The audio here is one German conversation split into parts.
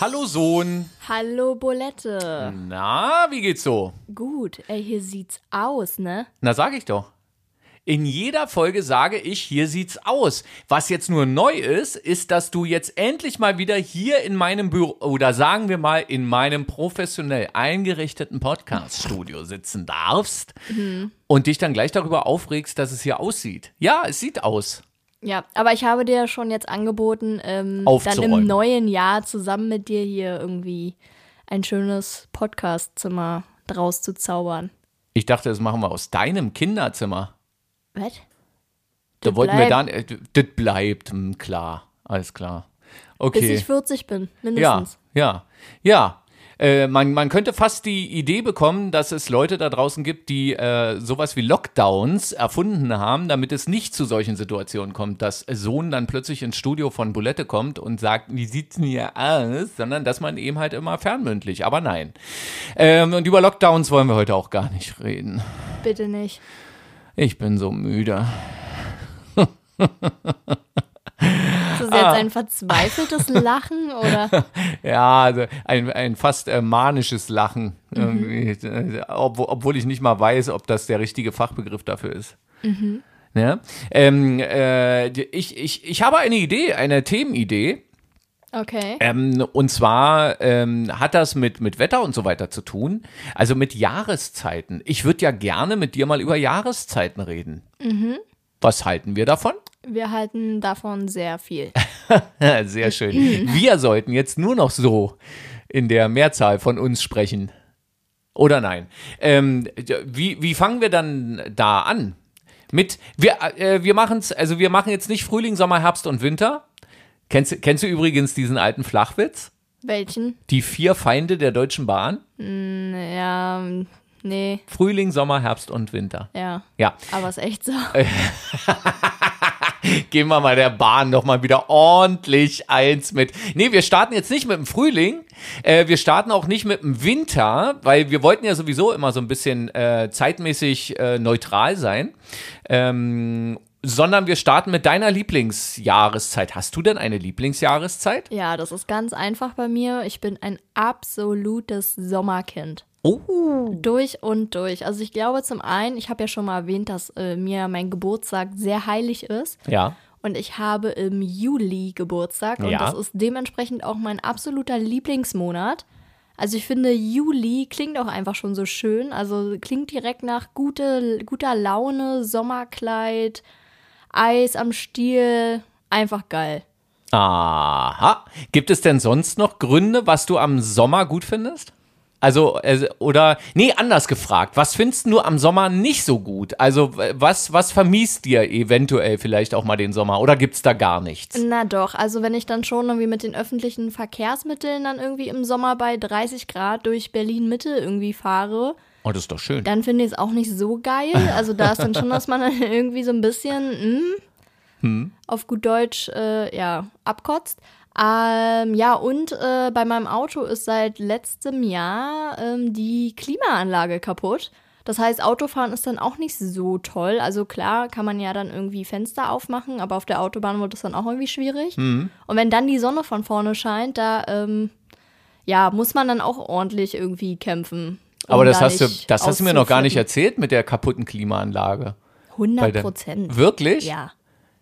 Hallo Sohn. Hallo Bolette. Na, wie geht's so? Gut, ey, hier sieht's aus, ne? Na, sag ich doch. In jeder Folge sage ich, hier sieht's aus. Was jetzt nur neu ist, ist, dass du jetzt endlich mal wieder hier in meinem Büro oder sagen wir mal in meinem professionell eingerichteten Podcast-Studio sitzen darfst und dich dann gleich darüber aufregst, dass es hier aussieht. Ja, es sieht aus. Ja, aber ich habe dir schon jetzt angeboten, ähm, dann im neuen Jahr zusammen mit dir hier irgendwie ein schönes Podcast-Zimmer draus zu zaubern. Ich dachte, das machen wir aus deinem Kinderzimmer. Was? Da Das wollten wir bleibt. dann, äh, das bleibt, hm, klar, alles klar. Bis Okay. ich 40 bin, Ja, mindestens. ja, ja. Äh, man, man könnte fast die Idee bekommen, dass es Leute da draußen gibt, die äh, sowas wie Lockdowns erfunden haben, damit es nicht zu solchen Situationen kommt, dass Sohn dann plötzlich ins Studio von Bulette kommt und sagt, wie sieht's denn hier aus, sondern dass man eben halt immer fernmündlich, aber nein. Ähm, und über Lockdowns wollen wir heute auch gar nicht reden. Bitte nicht. Ich bin so müde. Ist das jetzt Ah. ein verzweifeltes Lachen oder? Ja, also ein, ein fast äh, manisches Lachen. Irgendwie, äh, obwohl, obwohl ich nicht mal weiß, ob das der richtige Fachbegriff dafür ist. Ja? Ähm, äh, ich, ich, ich habe eine Idee, eine Themenidee. Okay. Ähm, und zwar ähm, hat das mit, mit Wetter und so weiter zu tun. Also mit Jahreszeiten. Ich würde ja gerne mit dir mal über Jahreszeiten reden. Was halten wir davon? Wir halten davon sehr viel. Sehr schön. Wir sollten jetzt nur noch so in der Mehrzahl von uns sprechen. Oder nein? Ähm, wie, wie fangen wir dann da an? Mit, wir, äh, wir machen es, also wir machen jetzt nicht Frühling, Sommer, Herbst und Winter. Kennst, du- kennst du übrigens diesen alten Flachwitz? Welchen? Die vier Feinde der Deutschen Bahn? Ja, nee, Frühling, Sommer, Herbst und Winter. ja. Ja, Aber ist echt so. geben wir mal der Bahn noch mal wieder ordentlich eins mit. Nee, wir starten jetzt nicht mit dem Frühling. Äh, wir starten auch nicht mit dem Winter, weil wir wollten ja sowieso immer so ein bisschen äh, zeitmäßig äh, neutral sein. Ähm, sondern wir starten mit deiner Lieblingsjahreszeit. Hast du denn eine Lieblingsjahreszeit? Ja, das ist ganz einfach bei mir. Ich bin ein absolutes Sommerkind. Oh. Durch und durch. Also ich glaube zum einen, ich habe ja schon mal erwähnt, dass äh, mir mein Geburtstag sehr heilig ist. Ja. Und ich habe im Juli Geburtstag. Und Ja. das ist dementsprechend auch mein absoluter Lieblingsmonat. Also ich finde, Juli klingt auch einfach schon so schön. Also klingt direkt nach gute, guter Laune, Sommerkleid, Eis am Stiel. Einfach geil. Aha. Gibt es denn sonst noch Gründe, was du am Sommer gut findest? Also, äh, oder, nee, anders gefragt. Was findest du am Sommer nicht so gut? Also, was, was vermisst dir eventuell vielleicht auch mal den Sommer? Oder gibt's da gar nichts? Na doch, also wenn ich dann schon irgendwie mit den öffentlichen Verkehrsmitteln dann irgendwie im Sommer bei 30 Grad durch Berlin Mitte irgendwie fahre, Oh, das ist doch schön. dann finde ich es auch nicht so geil. Also da ist dann schon, dass man dann irgendwie so ein bisschen hm, auf gut Deutsch äh, ja abkotzt. Ähm, ja, und äh, bei meinem Auto ist seit letztem Jahr ähm, die Klimaanlage kaputt. Das heißt, Autofahren ist dann auch nicht so toll. Also klar, kann man ja dann irgendwie Fenster aufmachen, aber auf der Autobahn wird es dann auch irgendwie schwierig. Und wenn dann die Sonne von vorne scheint, da ähm, ja, muss man dann auch ordentlich irgendwie kämpfen. um Aber das da hast du, das hast du mir noch gar nicht erzählt mit der kaputten Klimaanlage. Bei 100 der- Prozent. Wirklich? Ja.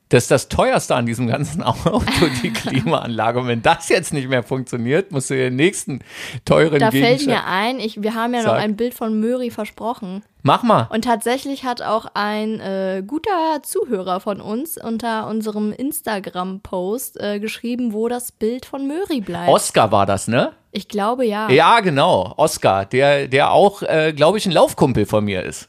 Das ist das teuerste an diesem ganzen Auto, die Klimaanlage. Und wenn das jetzt nicht mehr funktioniert, musst du den nächsten teuren Da fällt Gegenstand. mir ein, ich, wir haben ja noch Sag. ein Bild von Möri versprochen. Mach mal. Und tatsächlich hat auch ein äh, guter Zuhörer von uns unter unserem Instagram-Post äh, geschrieben, wo das Bild von Möri bleibt. Oscar war das, ne? ich glaube ja. Ja, genau. Oscar, der, der auch, äh, glaube ich, ein Laufkumpel von mir ist.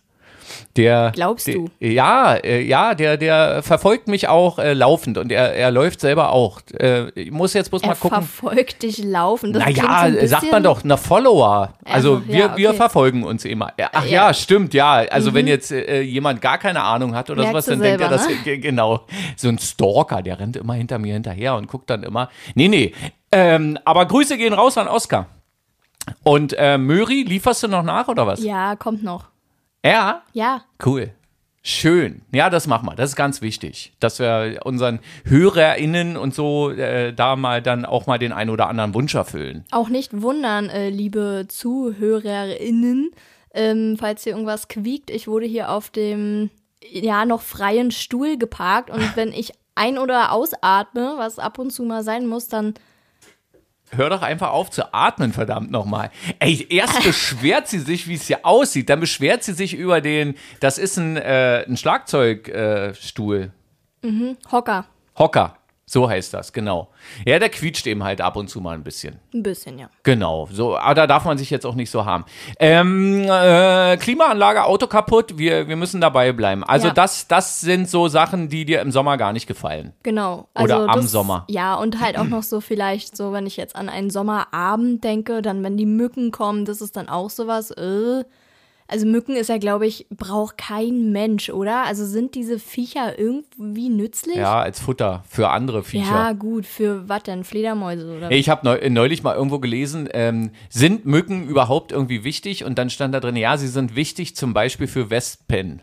Der, Glaubst der, du? Ja, äh, ja, der, der verfolgt mich auch äh, laufend und er, er läuft selber auch. Äh, ich muss jetzt bloß Er mal gucken. verfolgt dich laufen. Das Naja, so bisschen, sagt man doch, na Follower. Also Einfach, wir, ja, wir okay. verfolgen uns immer. Ja, Ach ja, Ja. Mhm. stimmt, ja. Also wenn jetzt äh, jemand gar keine Ahnung hat oder Merkst sowas, dann denkt er, selber, das ge- genau. So ein Stalker, der rennt immer hinter mir hinterher und guckt dann immer. Nee, nee. Ähm, aber Grüße gehen raus an Oscar. Und äh, Möri, lieferst du noch nach oder was? Ja, kommt noch. Ja, Ja, cool. Schön. Ja, das machen wir. Das ist ganz wichtig, dass wir unseren HörerInnen und so äh, da mal dann auch mal den einen oder anderen Wunsch erfüllen. Auch nicht wundern, äh, liebe ZuhörerInnen, ähm, falls hier irgendwas quiekt. Ich wurde hier auf dem ja noch freien Stuhl geparkt und wenn ich ein- oder ausatme, was ab und zu mal sein muss, dann Hör doch einfach auf zu atmen, verdammt nochmal. Ey, erst beschwert sie sich, wie es hier aussieht, dann beschwert sie sich über den, das ist ein, äh, ein Schlagzeugstuhl. mhm, Hocker. Hocker. So heißt das, genau. Ja, der quietscht eben halt ab und zu mal ein bisschen. Ein bisschen, ja. Genau, so, aber da darf man sich jetzt auch nicht so haben. Ähm, äh, Klimaanlage, Auto kaputt, wir, wir müssen dabei bleiben. Also Ja. das, das sind so Sachen, die dir im Sommer gar nicht gefallen. Genau. Oder am Sommer. Ja, und halt auch noch so vielleicht so, wenn ich jetzt an einen Sommerabend denke, dann wenn die Mücken kommen, das ist dann auch sowas. Äh. Also Mücken ist ja, glaube ich, braucht kein Mensch, oder? Also sind diese Viecher irgendwie nützlich? Ja, als Futter für andere Viecher. Ja, gut, für was denn? Fledermäuse oder Ich habe neu, neulich mal irgendwo gelesen, ähm, sind Mücken überhaupt irgendwie wichtig? Und dann stand da drin, ja, sie sind wichtig zum Beispiel für Wespen.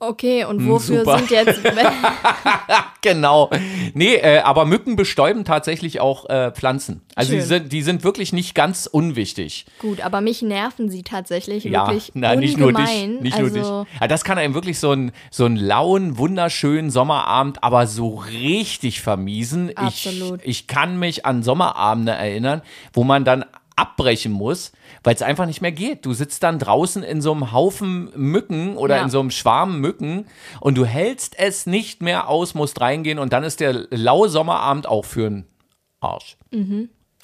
Okay, und wofür Hm, super. sind jetzt. Genau. Nee, äh, aber Mücken bestäuben tatsächlich auch äh, Pflanzen. Also die sind, die sind wirklich nicht ganz unwichtig. gut, aber mich nerven sie tatsächlich Ja, wirklich. na, nicht nur dich. ungemein. Nicht also, nur dich. Ja, das kann einem wirklich so einen so einen lauen, wunderschönen Sommerabend, aber so richtig vermiesen. Absolut. Ich, ich kann mich an Sommerabende erinnern, wo man dann abbrechen muss, weil es einfach nicht mehr geht. Du sitzt dann draußen in so einem Haufen Mücken oder Ja. in so einem Schwarm Mücken und du hältst es nicht mehr aus, musst reingehen und dann ist der laue Sommerabend auch für einen Arsch.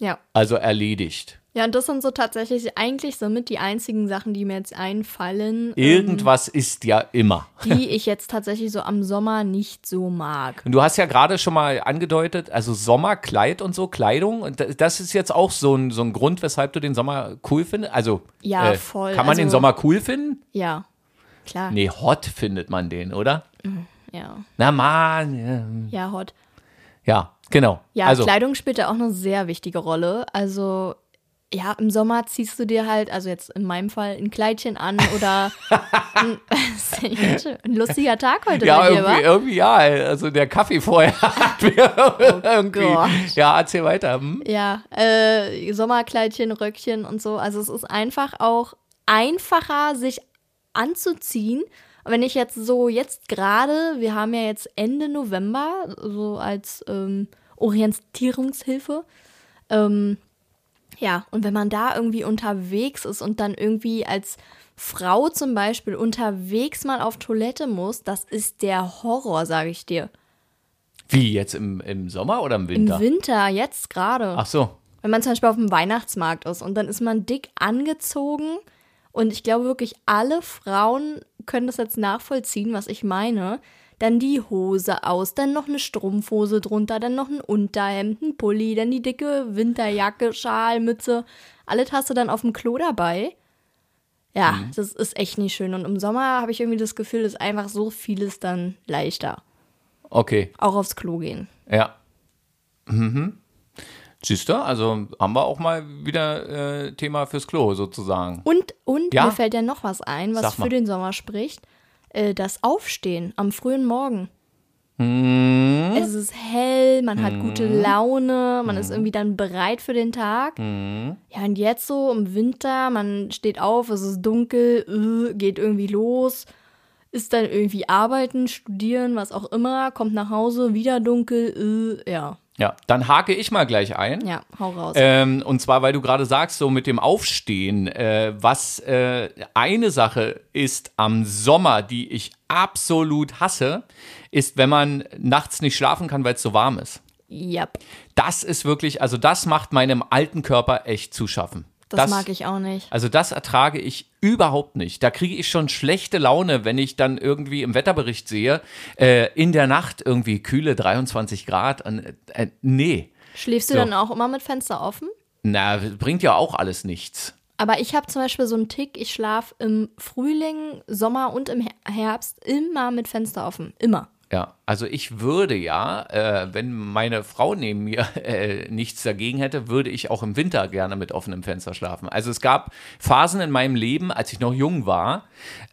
Ja. Also erledigt. Ja, und das sind so tatsächlich eigentlich somit die einzigen Sachen, die mir jetzt einfallen, Irgendwas ist ja immer. die ich jetzt tatsächlich so am Sommer nicht so mag. Und du hast ja gerade schon mal angedeutet, also Sommerkleid und so, Kleidung. Und da- das ist jetzt auch so ein, so ein Grund, weshalb du den Sommer cool findest. Also, Ja, äh, voll. Kann man den Also- Sommer cool finden? Ja, klar. Nee, hot findet man den, oder? Ja, Na man, ja, hot. ja, ja genau. Ja, also, Kleidung spielt da auch eine sehr wichtige Rolle. Also, ja, im Sommer ziehst du dir halt, also jetzt in meinem Fall, ein Kleidchen an oder ein, ein lustiger Tag heute ja, bei dir, irgendwie, irgendwie ja. Also der Kaffee vorher hat mir irgendwie. Oh Gott. Ja, erzähl weiter. Hm? Ja, äh, Sommerkleidchen, Röckchen und so. Also es ist einfach auch einfacher, sich anzuziehen. Und Wenn ich jetzt so jetzt gerade, wir haben ja jetzt Ende November, so als ähm, Orientierungshilfe. Ähm, ja, und wenn man da irgendwie unterwegs ist und dann irgendwie als Frau zum Beispiel unterwegs mal auf Toilette muss, das ist der Horror, sage ich dir. Wie, jetzt im, im Sommer oder im Im Winter? Winter, jetzt gerade. Ach so. Wenn man zum Beispiel auf dem Weihnachtsmarkt ist und dann ist man dick angezogen und ich glaube wirklich alle Frauen können das jetzt nachvollziehen, was ich meine. Dann die Hose aus, dann noch eine Strumpfhose drunter, dann noch ein Unterhemd, ein Pulli, dann die dicke Winterjacke, Schal, Mütze. Alles hast du dann auf dem Klo dabei. Ja, Mhm. das ist echt nicht schön. Und im Sommer habe ich irgendwie das Gefühl, ist einfach so vieles dann leichter. Okay. Auch aufs Klo gehen. Ja. Mhm. Siehst du, also haben wir auch mal wieder äh, Thema fürs Klo sozusagen. Und, und Ja? mir fällt ja noch was ein, was für den Sommer spricht. Äh, das Aufstehen am frühen Morgen. Mhm. Es ist hell, man hat gute Laune, man ist irgendwie dann bereit für den Tag. Mhm. Ja, und jetzt so im Winter, man steht auf, es ist dunkel, äh, geht irgendwie los, ist dann irgendwie arbeiten, studieren, was auch immer, kommt nach Hause, wieder dunkel, äh, ja. Ja, dann hake ich mal gleich ein. Ja, hau raus. Ähm, und zwar, weil du gerade sagst, so mit dem Aufstehen, äh, was äh, eine Sache ist am Sommer, die ich absolut hasse, ist, wenn man nachts nicht schlafen kann, weil es so warm ist. ja, Das ist wirklich, also das macht meinem alten Körper echt zu schaffen. Das, mag ich auch nicht. Also das ertrage ich überhaupt nicht. Da kriege ich schon schlechte Laune, wenn ich dann irgendwie im Wetterbericht sehe, äh, in der Nacht irgendwie kühle 23 Grad. Und, äh, nee, Schläfst du So. dann auch immer mit Fenster offen? na, bringt ja auch alles nichts. Aber ich habe zum Beispiel so einen Tick, ich schlafe im Frühling, Sommer und im Her- Herbst immer mit Fenster offen. Immer. Ja, also ich würde ja, äh, wenn meine Frau neben mir äh, nichts dagegen hätte, würde ich auch im Winter gerne mit offenem Fenster schlafen. Also es gab Phasen in meinem Leben, als ich noch jung war,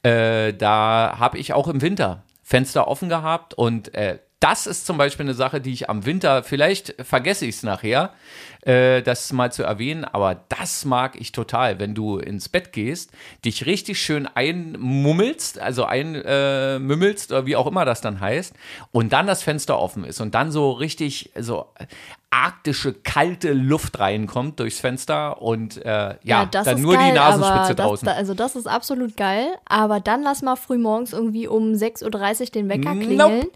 äh, da habe ich auch im Winter Fenster offen gehabt und äh, das ist zum Beispiel eine Sache, die ich am Winter, vielleicht vergesse ich es nachher, äh, das mal zu erwähnen, aber das mag ich total, wenn du ins Bett gehst, dich richtig schön einmummelst, also einmümmelst äh, oder wie auch immer das dann heißt, und dann das Fenster offen ist und dann so richtig so arktische kalte Luft reinkommt durchs Fenster und äh, ja, ja dann nur geil, die Nasenspitze draußen. Das, also das ist absolut geil, aber dann lass mal früh morgens irgendwie um 6.30 Uhr den Wecker klingeln. Nope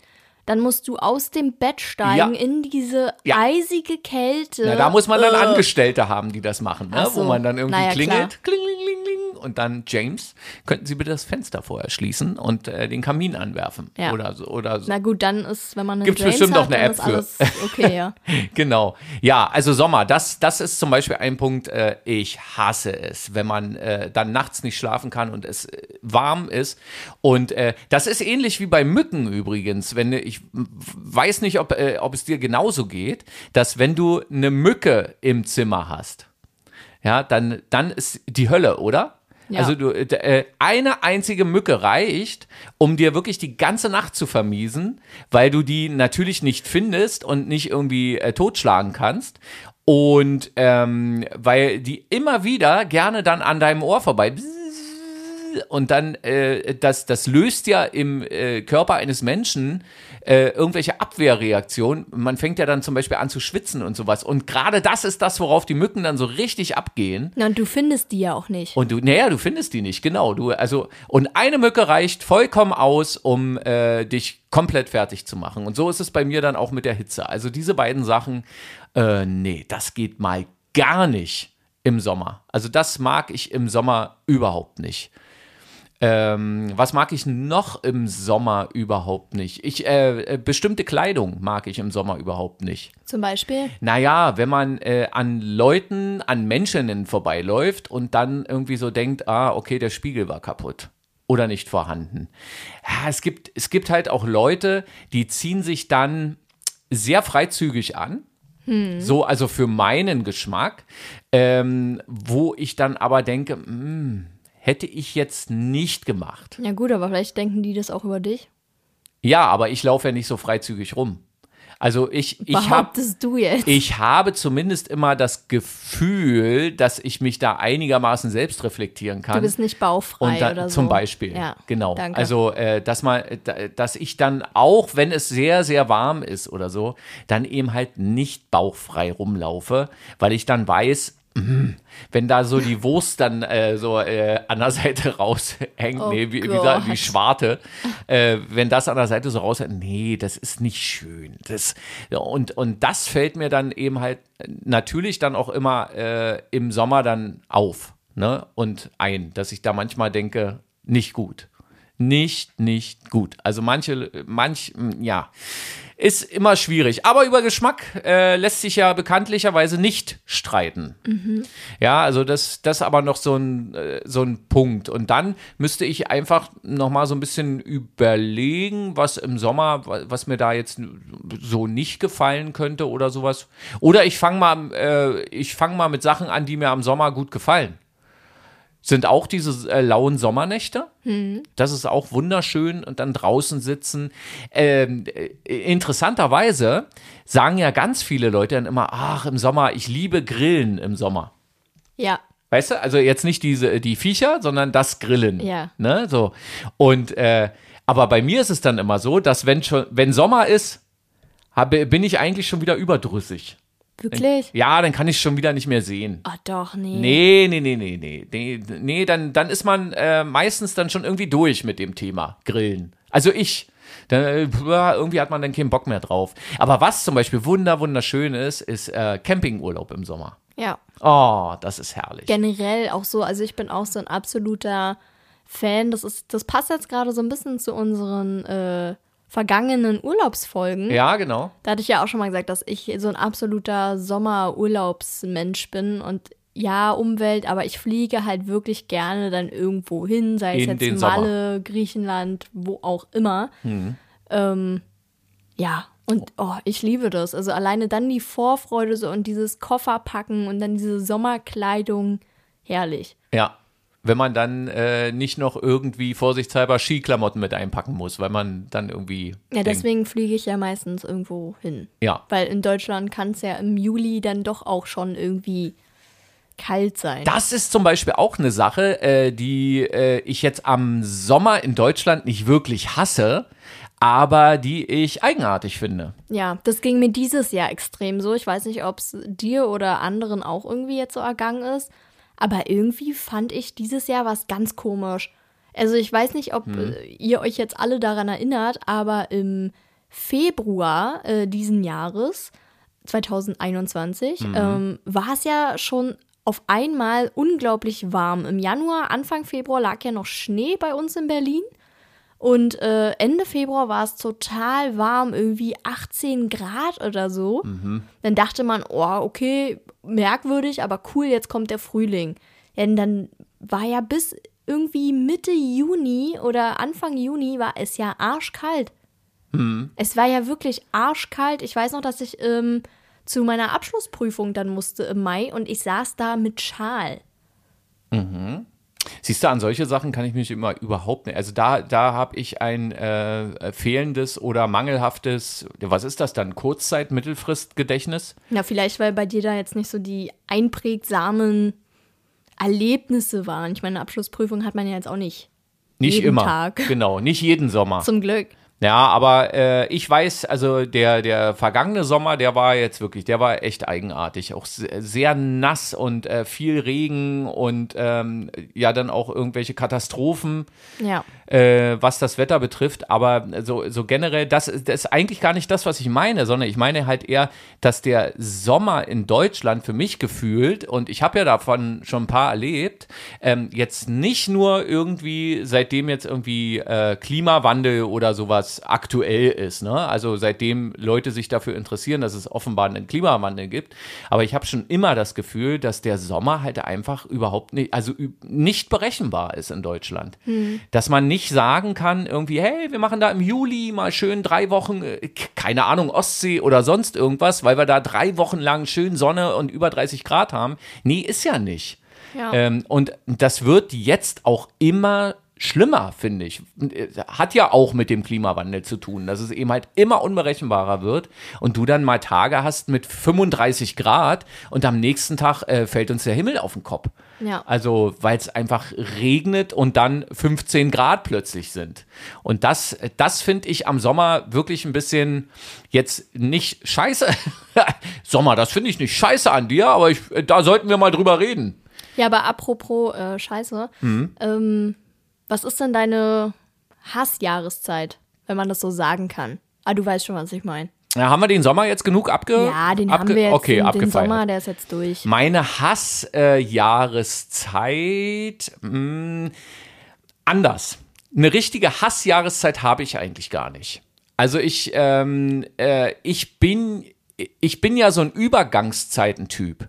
dann musst du aus dem Bett steigen ja. in diese ja. eisige Kälte. Ja, da muss man dann uh. Angestellte haben, die das machen, ne? So. wo man dann irgendwie naja, klingelt, kling, kling, kling, und dann James, könnten Sie bitte das Fenster vorher schließen und äh, den Kamin anwerfen ja. oder so oder so. Na gut, dann ist, wenn man eine Gibt's James bestimmt hat, auch eine App für. okay, ja. genau. Ja, also Sommer, das das ist zum Beispiel ein Punkt. Äh, ich hasse es, wenn man äh, dann nachts nicht schlafen kann und es äh, warm ist und äh, das ist ähnlich wie bei Mücken übrigens, wenn ich ich weiß nicht, ob, äh, ob es dir genauso geht, dass wenn du eine Mücke im Zimmer hast, ja, dann, dann ist die Hölle, oder? Ja. Also du, äh, eine einzige Mücke reicht, um dir wirklich die ganze Nacht zu vermiesen, weil du die natürlich nicht findest und nicht irgendwie äh, totschlagen kannst. Und ähm, weil die immer wieder gerne dann an deinem Ohr vorbei und dann äh, das, das löst ja im äh, Körper eines Menschen äh, irgendwelche Abwehrreaktionen. Man fängt ja dann zum Beispiel an zu schwitzen und sowas. Und gerade das ist das, worauf die Mücken dann so richtig abgehen. Na, und du findest die ja auch nicht. Und du, naja, du findest die nicht, genau. Du, also, und eine Mücke reicht vollkommen aus, um äh, dich komplett fertig zu machen. Und so ist es bei mir dann auch mit der Hitze. Also diese beiden Sachen, äh, nee, das geht mal gar nicht im Sommer. Also das mag ich im Sommer überhaupt nicht. Ähm, was mag ich noch im Sommer überhaupt nicht? Ich, äh, äh, bestimmte Kleidung mag ich im Sommer überhaupt nicht. Zum Beispiel? Naja, wenn man äh, an Leuten, an Menschen vorbeiläuft und dann irgendwie so denkt, ah, okay, der Spiegel war kaputt oder nicht vorhanden. Ja, es gibt, es gibt halt auch Leute, die ziehen sich dann sehr freizügig an. Hm. So, also für meinen Geschmack, ähm, wo ich dann aber denke, mh, hm, hätte ich jetzt nicht gemacht. Ja gut, aber vielleicht denken die das auch über dich. Ja, aber ich laufe ja nicht so freizügig rum. Also ich, ich, hab, ich habe zumindest immer das Gefühl, dass ich mich da einigermaßen selbst reflektieren kann. Du bist nicht bauchfrei da, oder so. Zum Beispiel, ja, genau. Danke. Also, äh, dass, man, dass ich dann auch, wenn es sehr, sehr warm ist oder so, dann eben halt nicht bauchfrei rumlaufe, weil ich dann weiß, wenn da so die Wurst dann äh, so äh, an der Seite raushängt, oh nee, wie, wie, gesagt, wie Schwarte, äh, wenn das an der Seite so raushängt, nee, das ist nicht schön. Das, und, und das fällt mir dann eben halt natürlich dann auch immer äh, im Sommer dann auf ne? und ein, dass ich da manchmal denke, nicht gut. Nicht, nicht gut. Also manche, manch, ja ist immer schwierig. Aber über Geschmack äh, lässt sich ja bekanntlicherweise nicht streiten. Mhm. Ja, also das, das aber noch so ein, äh, so ein Punkt. Und dann müsste ich einfach noch mal so ein bisschen überlegen, was im Sommer, was mir da jetzt so nicht gefallen könnte oder sowas. Oder ich fange mal, äh, ich fange mal mit Sachen an, die mir am Sommer gut gefallen sind auch diese äh, lauen Sommernächte. Mhm. Das ist auch wunderschön und dann draußen sitzen. Ähm, äh, interessanterweise sagen ja ganz viele Leute dann immer, ach, im Sommer, ich liebe Grillen im Sommer. Ja. Weißt du, also jetzt nicht diese, die Viecher, sondern das Grillen. Ja. Ne, so. Und, äh, aber bei mir ist es dann immer so, dass wenn schon, wenn Sommer ist, habe, bin ich eigentlich schon wieder überdrüssig. Wirklich? Ja, dann kann ich schon wieder nicht mehr sehen. Ah, doch, nee. Nee, nee, nee, nee, nee. Nee, nee dann, dann ist man äh, meistens dann schon irgendwie durch mit dem Thema Grillen. Also ich. Dann, irgendwie hat man dann keinen Bock mehr drauf. Aber was zum Beispiel wunder, wunderschön ist, ist äh, Campingurlaub im Sommer. Ja. Oh, das ist herrlich. Generell auch so, also ich bin auch so ein absoluter Fan. Das ist, das passt jetzt gerade so ein bisschen zu unseren äh, vergangenen Urlaubsfolgen. Ja, genau. Da hatte ich ja auch schon mal gesagt, dass ich so ein absoluter Sommerurlaubsmensch bin und ja, Umwelt, aber ich fliege halt wirklich gerne dann irgendwo hin, sei es jetzt Malle, Sommer. Griechenland, wo auch immer. Mhm. Ähm, ja, und oh, ich liebe das. Also alleine dann die Vorfreude so und dieses Kofferpacken und dann diese Sommerkleidung, herrlich. Ja. Wenn man dann äh, nicht noch irgendwie vorsichtshalber Skiklamotten mit einpacken muss, weil man dann irgendwie. Ja, denkt, deswegen fliege ich ja meistens irgendwo hin. Ja. Weil in Deutschland kann es ja im Juli dann doch auch schon irgendwie kalt sein. Das ist zum Beispiel auch eine Sache, äh, die äh, ich jetzt am Sommer in Deutschland nicht wirklich hasse, aber die ich eigenartig finde. Ja, das ging mir dieses Jahr extrem so. Ich weiß nicht, ob es dir oder anderen auch irgendwie jetzt so ergangen ist, aber irgendwie fand ich dieses Jahr was ganz komisch. Also ich weiß nicht, ob Hm. äh, ihr euch jetzt alle daran erinnert, aber im Februar äh, diesen Jahres, 2021, Mhm. ähm, war es ja schon auf einmal unglaublich warm. Im Januar, Anfang Februar lag ja noch Schnee bei uns in Berlin. Und äh, Ende Februar war es total warm, irgendwie 18 Grad oder so. Dann dachte man, oh, okay, merkwürdig, aber cool, jetzt kommt der Frühling. Und dann war ja bis irgendwie Mitte Juni oder Anfang Juni war es ja arschkalt. Es war ja wirklich arschkalt. Ich weiß noch, dass ich ähm, zu meiner Abschlussprüfung dann musste im Mai und ich saß da mit Schal. Siehst du, an solche Sachen kann ich mich immer überhaupt nicht. Also da, da habe ich ein äh, fehlendes oder mangelhaftes, was ist das dann? Kurzzeit-, Mittelfristgedächtnis? Ja, vielleicht, weil bei dir da jetzt nicht so die einprägsamen Erlebnisse waren. Ich meine, eine Abschlussprüfung hat man ja jetzt auch nicht. Nicht Jeden immer. Tag. Genau, nicht jeden Sommer. Zum Glück. Ja, aber äh, ich weiß, also der, der vergangene Sommer, der war jetzt wirklich, der war echt eigenartig. Auch se- sehr nass und äh, viel Regen und ähm, ja, dann auch irgendwelche Katastrophen. Ja. äh, was das Wetter betrifft, aber so, so generell, das, das ist eigentlich gar nicht das, was ich meine, sondern ich meine halt eher, dass der Sommer in Deutschland für mich gefühlt, und ich habe ja davon schon ein paar erlebt, ähm, jetzt nicht nur irgendwie, seitdem jetzt irgendwie äh, Klimawandel oder sowas aktuell ist, ne? also seitdem Leute sich dafür interessieren, dass es offenbar einen Klimawandel gibt, aber ich habe schon immer das Gefühl, dass der Sommer halt einfach überhaupt nicht, also nicht berechenbar ist in Deutschland. Dass man nicht sagen kann, irgendwie, hey, wir machen da im Juli mal schön drei Wochen, äh, keine Ahnung, Ostsee oder sonst irgendwas, weil wir da drei Wochen lang schön Sonne und über 30 Grad haben. Nee, ist ja nicht. Ja. Ähm, und das wird jetzt auch immer schlimmer, finde ich. Hat ja auch mit dem Klimawandel zu tun, dass es eben halt immer unberechenbarer wird und du dann mal Tage hast mit 35 Grad und am nächsten Tag äh, fällt uns der Himmel auf den Kopf. Ja. Also, weil es einfach regnet und dann 15 Grad plötzlich sind. Und das, das finde ich am Sommer wirklich ein bisschen jetzt nicht scheiße. Sommer, das finde ich nicht scheiße an dir, aber ich, da sollten wir mal drüber reden. Ja, aber apropos äh, Scheiße, Mhm. ähm, was ist denn deine Hassjahreszeit, wenn man das so sagen kann? Ah, du weißt schon, was ich meine. Ja, haben wir den Sommer jetzt genug abge Ja, den abge haben wir jetzt, okay, den, den. Sommer, der ist jetzt durch. Meine Hassjahreszeit mh, anders. Eine richtige Hassjahreszeit habe ich eigentlich gar nicht. Also ich, ähm, äh, ich bin, ich bin ja so ein Übergangszeitentyp.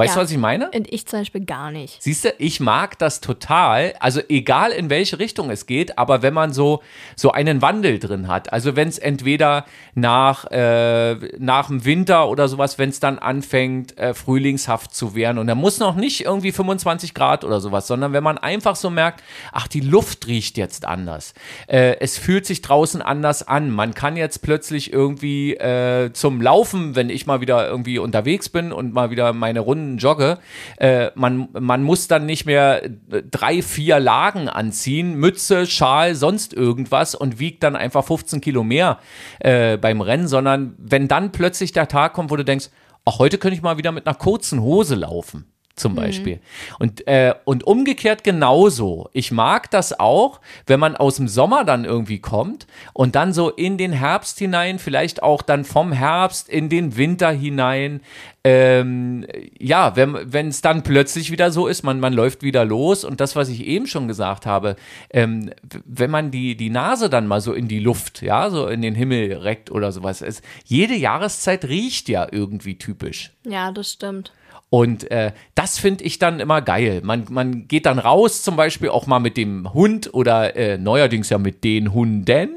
Weißt Ja. du, was ich meine? Und ich zum Beispiel gar nicht. Siehst du, ich mag das total. Also egal in welche Richtung es geht, aber wenn man so so einen Wandel drin hat. Also wenn es entweder nach äh, nach dem Winter oder sowas, wenn es dann anfängt äh, frühlingshaft zu werden und da muss noch nicht irgendwie 25 Grad oder sowas, sondern wenn man einfach so merkt, ach die Luft riecht jetzt anders, äh, es fühlt sich draußen anders an. Man kann jetzt plötzlich irgendwie äh, zum Laufen, wenn ich mal wieder irgendwie unterwegs bin und mal wieder meine Runden jogge, äh, man, man muss dann nicht mehr äh, drei, vier Lagen anziehen, Mütze, Schal, sonst irgendwas und wiegt dann einfach 15 Kilo mehr äh, beim Rennen, sondern wenn dann plötzlich der Tag kommt, wo du denkst, ach, heute könnte ich mal wieder mit einer kurzen Hose laufen zum Beispiel. Und, äh, und umgekehrt genauso. Ich mag das auch, wenn man aus dem Sommer dann irgendwie kommt und dann so in den Herbst hinein, vielleicht auch dann vom Herbst in den Winter hinein. Ähm, ja, wenn es dann plötzlich wieder so ist, man, man läuft wieder los und das, was ich eben schon gesagt habe, ähm, wenn man die, die Nase dann mal so in die Luft, ja, so in den Himmel reckt oder sowas ist, jede Jahreszeit riecht ja irgendwie typisch. Ja, das stimmt. Und äh, das finde ich dann immer geil. Man, man geht dann raus, zum Beispiel auch mal mit dem Hund oder äh, neuerdings ja mit den Hunden.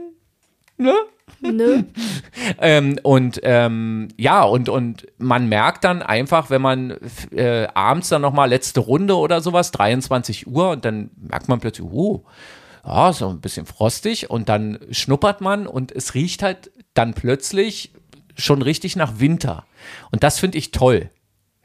Ne? Nö. Ähm, und ähm, ja, und, und man merkt dann einfach, wenn man äh, abends dann nochmal letzte Runde oder sowas, 23 Uhr, und dann merkt man plötzlich, oh, ja, so ein bisschen frostig, und dann schnuppert man und es riecht halt dann plötzlich schon richtig nach Winter. Und das finde ich toll.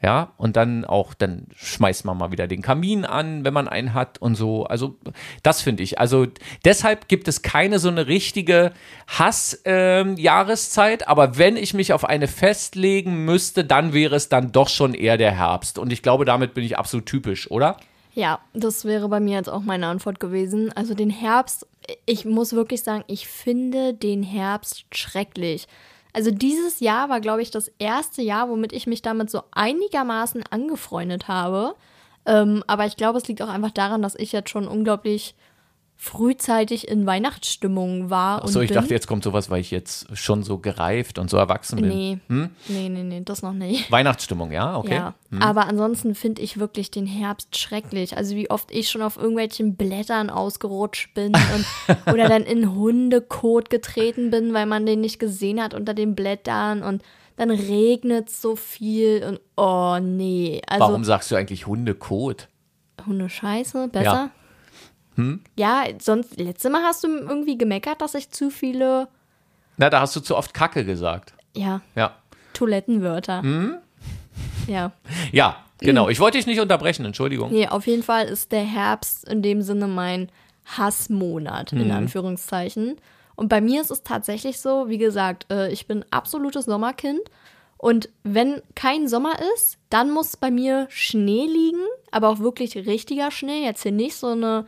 Ja, und dann auch, dann schmeißt man mal wieder den Kamin an, wenn man einen hat und so. Also, das finde ich. Also, deshalb gibt es keine so eine richtige Hass-Jahreszeit. aber wenn ich mich auf eine festlegen müsste, dann wäre es dann doch schon eher der Herbst. Und ich glaube, damit bin ich absolut typisch, oder? Ja, das wäre bei mir jetzt auch meine Antwort gewesen. Also den Herbst, ich muss wirklich sagen, ich finde den Herbst schrecklich. Also dieses Jahr war, glaube ich, das erste Jahr, womit ich mich damit so einigermaßen angefreundet habe. Ähm, aber ich glaube, es liegt auch einfach daran, dass ich jetzt schon unglaublich frühzeitig in Weihnachtsstimmung war. Achso, ich bin. dachte, jetzt kommt sowas, weil ich jetzt schon so gereift und so erwachsen bin. Nee, hm? nee, nee, nee, das noch nicht. Weihnachtsstimmung, ja, okay. Ja, hm. aber ansonsten finde ich wirklich den Herbst schrecklich. Also wie oft ich schon auf irgendwelchen Blättern ausgerutscht bin und, oder dann in Hundekot getreten bin, weil man den nicht gesehen hat unter den Blättern und dann regnet es so viel und oh nee. Also, Warum sagst du eigentlich Hundekot? Hundescheiße, besser? Ja. Hm? Ja, sonst, letztes Mal hast du irgendwie gemeckert, dass ich zu viele. Na, da hast du zu oft Kacke gesagt. Ja. Ja. Toilettenwörter. Hm? Ja. Ja, genau. Ich wollte dich nicht unterbrechen, Entschuldigung. Nee, auf jeden Fall ist der Herbst in dem Sinne mein Hassmonat, in mhm. Anführungszeichen. Und bei mir ist es tatsächlich so, wie gesagt, äh, ich bin absolutes Sommerkind. Und wenn kein Sommer ist, dann muss bei mir Schnee liegen, aber auch wirklich richtiger Schnee. Jetzt hier nicht so eine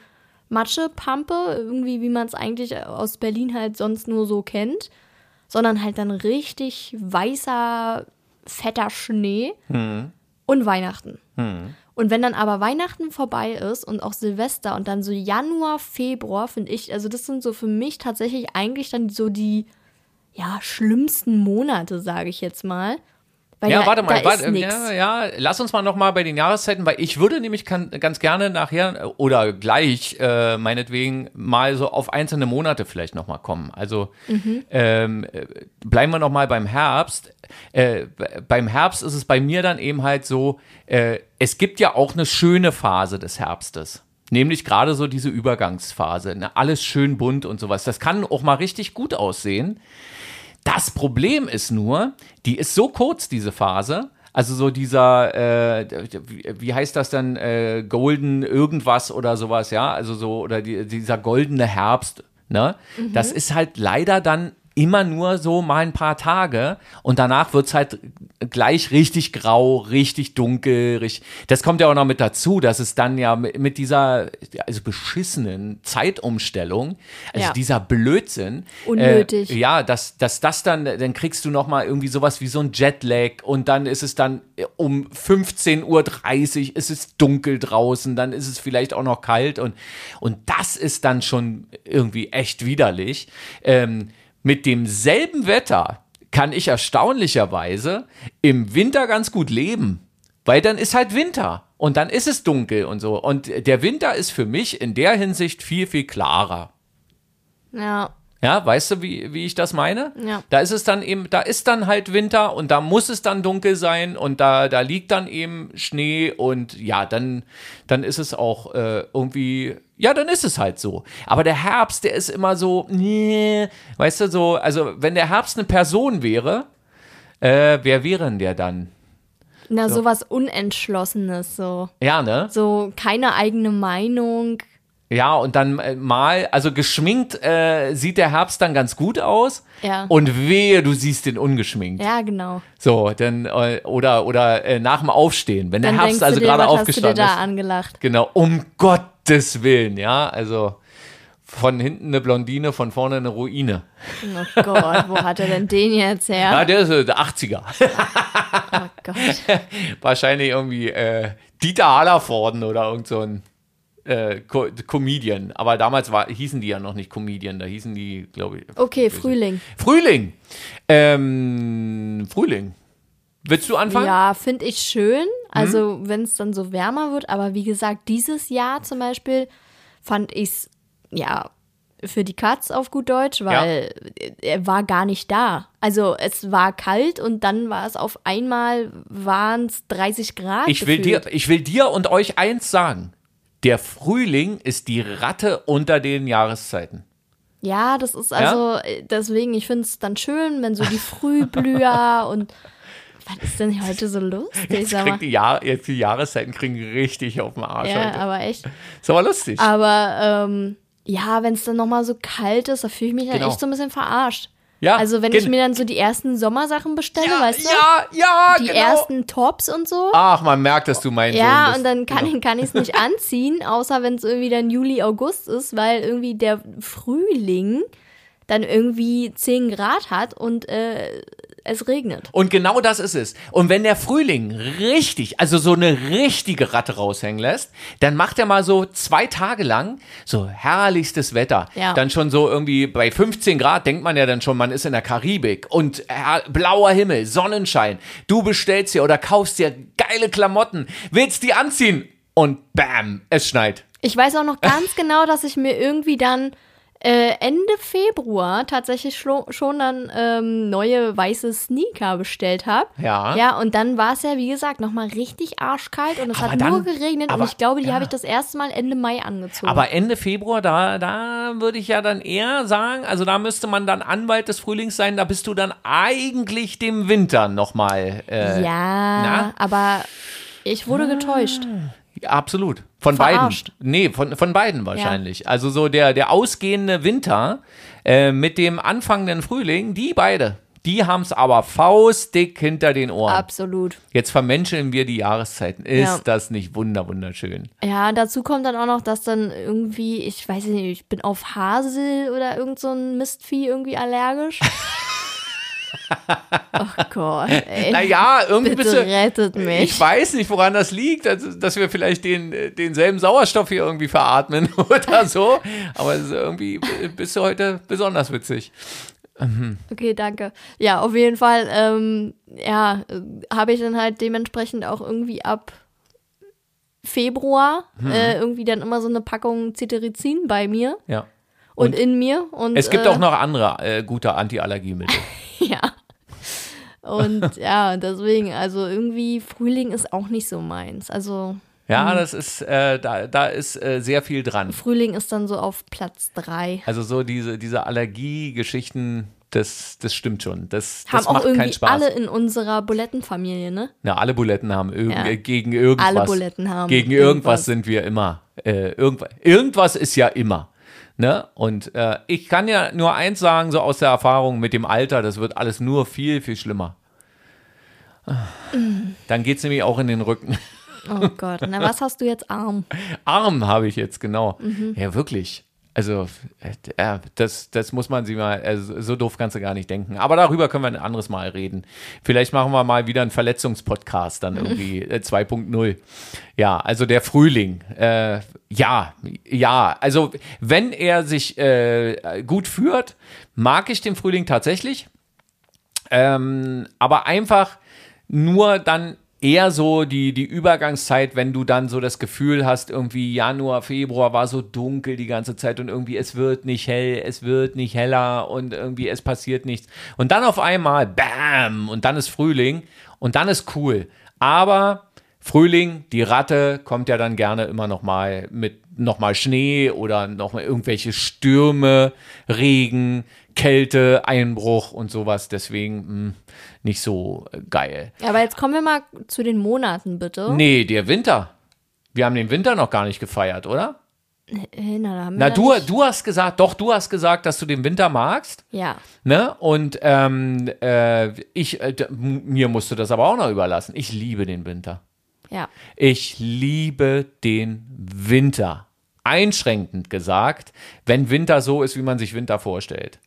Matschepampe, irgendwie wie man es eigentlich aus Berlin halt sonst nur so kennt, sondern halt dann richtig weißer, fetter Schnee hm. und Weihnachten. Hm. Und wenn dann aber Weihnachten vorbei ist und auch Silvester und dann so Januar, Februar, finde ich, also das sind so für mich tatsächlich eigentlich dann so die ja, schlimmsten Monate, sage ich jetzt mal. Weil ja, ja, warte mal, warte, ja, ja, lass uns mal noch mal bei den Jahreszeiten, weil ich würde nämlich kann, ganz gerne nachher oder gleich äh, meinetwegen mal so auf einzelne Monate vielleicht noch mal kommen. Also mhm. ähm, bleiben wir noch mal beim Herbst. Äh, beim Herbst ist es bei mir dann eben halt so, äh, es gibt ja auch eine schöne Phase des Herbstes. Nämlich gerade so diese Übergangsphase. Ne? Alles schön bunt und sowas. Das kann auch mal richtig gut aussehen. Das Problem ist nur, die ist so kurz, diese Phase. Also so dieser, äh, wie heißt das dann, äh, Golden irgendwas oder sowas, ja, also so, oder die, dieser goldene Herbst, ne? Mhm. Das ist halt leider dann immer nur so mal ein paar Tage und danach wird es halt gleich richtig grau, richtig dunkel. Richtig, das kommt ja auch noch mit dazu, dass es dann ja mit dieser also beschissenen Zeitumstellung, also ja. dieser Blödsinn. Unnötig. Äh, ja, dass, dass das dann, dann kriegst du noch mal irgendwie sowas wie so ein Jetlag und dann ist es dann um 15.30 Uhr, ist es dunkel draußen, dann ist es vielleicht auch noch kalt und, und das ist dann schon irgendwie echt widerlich. Ähm, mit demselben Wetter kann ich erstaunlicherweise im Winter ganz gut leben. Weil dann ist halt Winter und dann ist es dunkel und so. Und der Winter ist für mich in der Hinsicht viel, viel klarer. Ja. Ja, weißt du, wie, wie ich das meine? Ja. Da ist es dann eben, da ist dann halt Winter und da muss es dann dunkel sein und da, da liegt dann eben Schnee und ja, dann, dann ist es auch äh, irgendwie, ja, dann ist es halt so. Aber der Herbst, der ist immer so, nee, weißt du, so, also wenn der Herbst eine Person wäre, äh, wer wäre denn der dann? Na, so. sowas Unentschlossenes, so. Ja, ne? So keine eigene Meinung, ja, und dann äh, mal, also geschminkt äh, sieht der Herbst dann ganz gut aus. Ja. Und wehe, du siehst den ungeschminkt. Ja, genau. So, dann, äh, oder, oder äh, nach dem Aufstehen, wenn dann der Herbst also dir, gerade aufgestanden hast du dir da angelacht. Genau, um Gottes Willen, ja, also von hinten eine Blondine, von vorne eine Ruine. Oh Gott, wo hat er denn den jetzt her? Ja, der ist äh, der 80er. Oh Gott. Wahrscheinlich irgendwie äh, Dieter Hallervorden oder irgend so ein äh, Co Comedian. Aber damals war, hießen die ja noch nicht Comedian, da hießen die, glaube ich. Okay, Frühling. Frühling. Ähm, Frühling. Willst du anfangen? Ja, finde ich schön. Also, hm? wenn es dann so wärmer wird. Aber wie gesagt, dieses Jahr zum Beispiel fand ich es, ja, für die Katz auf gut Deutsch, weil er war gar nicht da. Also es war kalt und dann war es auf einmal waren es 30 Grad. Ich will, dir, ich will dir und euch eins sagen. Der Frühling ist die Ratte unter den Jahreszeiten. Ja, das ist also, äh, deswegen, ich finde es dann schön, wenn so die Frühblüher und was ist denn heute so lustig? Jetzt, kriegt die, Jahr, jetzt die Jahreszeiten kriegen richtig auf den Arsch Ja, heute. aber echt. Ist aber lustig. Aber ähm, ja, wenn es dann nochmal so kalt ist, da fühle ich mich dann Genau. echt so ein bisschen verarscht. Ja, also wenn ich mir dann so die ersten Sommersachen bestelle, ja, weißt du? ja, ja, die genau. ersten Tops und so. Ach, man merkt, dass du mein Sohn Ja, bist. und dann kann, Genau. ich kann ich es nicht anziehen, außer wenn es irgendwie dann Juli, August ist, weil irgendwie der Frühling dann irgendwie 10 Grad hat und äh, es regnet. Und genau das ist es. Und wenn der Frühling richtig, also so eine richtige Ratte raushängen lässt, dann macht er mal so zwei Tage lang so herrlichstes Wetter. Ja. Dann schon so irgendwie bei 15 Grad denkt man ja dann schon, man ist in der Karibik und blauer Himmel, Sonnenschein. Du bestellst dir oder kaufst dir geile Klamotten, willst die anziehen und bam, es schneit. Ich weiß auch noch ganz genau, dass ich mir irgendwie dann äh, Ende Februar tatsächlich schon dann ähm, neue weiße Sneaker bestellt habe. Ja. Ja, und dann war es ja, wie gesagt, nochmal richtig arschkalt und es Aber hat dann- nur geregnet aber- und ich glaube, die ja. habe ich das erste Mal Ende Mai angezogen. Aber Ende Februar, da, da würde ich ja dann eher sagen, also da müsste man dann Anwalt des Frühlings sein, da bist du dann eigentlich dem Winter nochmal. Äh, ja, na? aber ich wurde getäuscht. Absolut. Von Verarscht. beiden. Nee, von, von beiden wahrscheinlich. Also so der, der ausgehende Winter äh, mit dem anfangenden Frühling, die beide, die haben es aber faustdick hinter den Ohren. Absolut. Jetzt vermenscheln wir die Jahreszeiten. Ist Ja. das nicht wunder wunderschön? Ja, dazu kommt dann auch noch, dass dann irgendwie, ich weiß nicht, ich bin auf Hasel oder irgend so ein Mistvieh irgendwie allergisch. oh Gott, ey. Naja, irgendwie bist Bitte du, rettet Ich mich. weiß nicht, woran das liegt, also, dass wir vielleicht den, äh, denselben Sauerstoff hier irgendwie veratmen oder so. Aber es ist irgendwie bist du heute besonders witzig. Okay, danke. Ja, auf jeden Fall, ähm, ja, äh, habe ich dann halt dementsprechend auch irgendwie ab Februar Hm. äh, irgendwie dann immer so eine Packung Cetirizin bei mir Ja. und, Und in mir. Und, Es gibt äh, auch noch andere äh, gute Antiallergiemittel. Ja. Und ja, deswegen, also irgendwie Frühling ist auch nicht so meins. Also Ja, das ist, äh, da, da ist äh, sehr viel dran. Frühling ist dann so auf Platz drei. Also so diese, diese Allergie-Geschichten, das, das stimmt schon. Das, Haben das auch macht keinen irgendwie Spaß. alle in unserer Bulettenfamilie, ne? Na, alle Buletten haben irgend, Ja. gegen irgendwas. Alle Buletten haben Gegen irgendwas. irgendwas sind wir immer. Äh, irgendwas, irgendwas ist ja immer. Ne? Und äh, ich kann ja nur eins sagen, so aus der Erfahrung mit dem Alter, das wird alles nur viel, viel schlimmer. Dann geht es nämlich auch in den Rücken. Oh Gott, na was hast du jetzt arm? Arm habe ich jetzt, genau. Mhm. Ja, wirklich. Also, äh, das, das muss man sich mal, also, so doof kannst du gar nicht denken. Aber darüber können wir ein anderes Mal reden. Vielleicht machen wir mal wieder einen Verletzungspodcast, dann irgendwie äh, 2.0. Ja, also der Frühling. Äh, ja, ja. Also, wenn er sich äh, gut führt, mag ich den Frühling tatsächlich. Ähm, aber einfach nur dann eher so die, die Übergangszeit, wenn du dann so das Gefühl hast, irgendwie Januar, Februar war so dunkel die ganze Zeit und irgendwie es wird nicht hell, es wird nicht heller und irgendwie es passiert nichts. Und dann auf einmal, bam, und dann ist Frühling und dann ist cool. Aber Frühling, die Ratte kommt ja dann gerne immer noch mal mit noch mal Schnee oder noch mal irgendwelche Stürme, Regen, Kälte, Einbruch und sowas. Deswegen mh, nicht so äh, geil. Aber jetzt kommen wir mal zu den Monaten, bitte. Nee, der Winter. Wir haben den Winter noch gar nicht gefeiert, oder? Na, Na, du, du hast gesagt, doch, du hast gesagt, dass du den Winter magst. Ja. Ne? Und ähm, äh, ich, äh, mir musst du das aber auch noch überlassen. Ich liebe den Winter. Ja. Ich liebe den Winter. Einschränkend gesagt, wenn Winter so ist, wie man sich Winter vorstellt.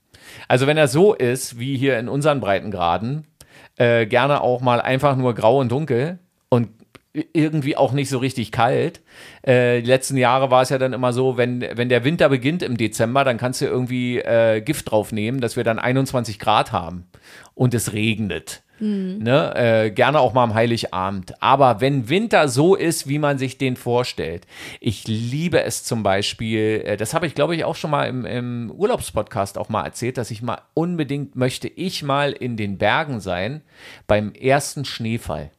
Also wenn er so ist, wie hier in unseren Breitengraden, äh, gerne auch mal einfach nur grau und dunkel und irgendwie auch nicht so richtig kalt. Äh, die letzten Jahre war es ja dann immer so, wenn, wenn der Winter beginnt im Dezember, dann kannst du irgendwie äh, Gift draufnehmen, dass wir dann 21 Grad haben und es regnet. Mhm. Ne? Äh, gerne auch mal am Heiligabend. Aber wenn Winter so ist, wie man sich den vorstellt, ich liebe es zum Beispiel, äh, das habe ich glaube ich auch schon mal im, im Urlaubspodcast auch mal erzählt, dass ich mal unbedingt möchte ich mal in den Bergen sein beim ersten Schneefall.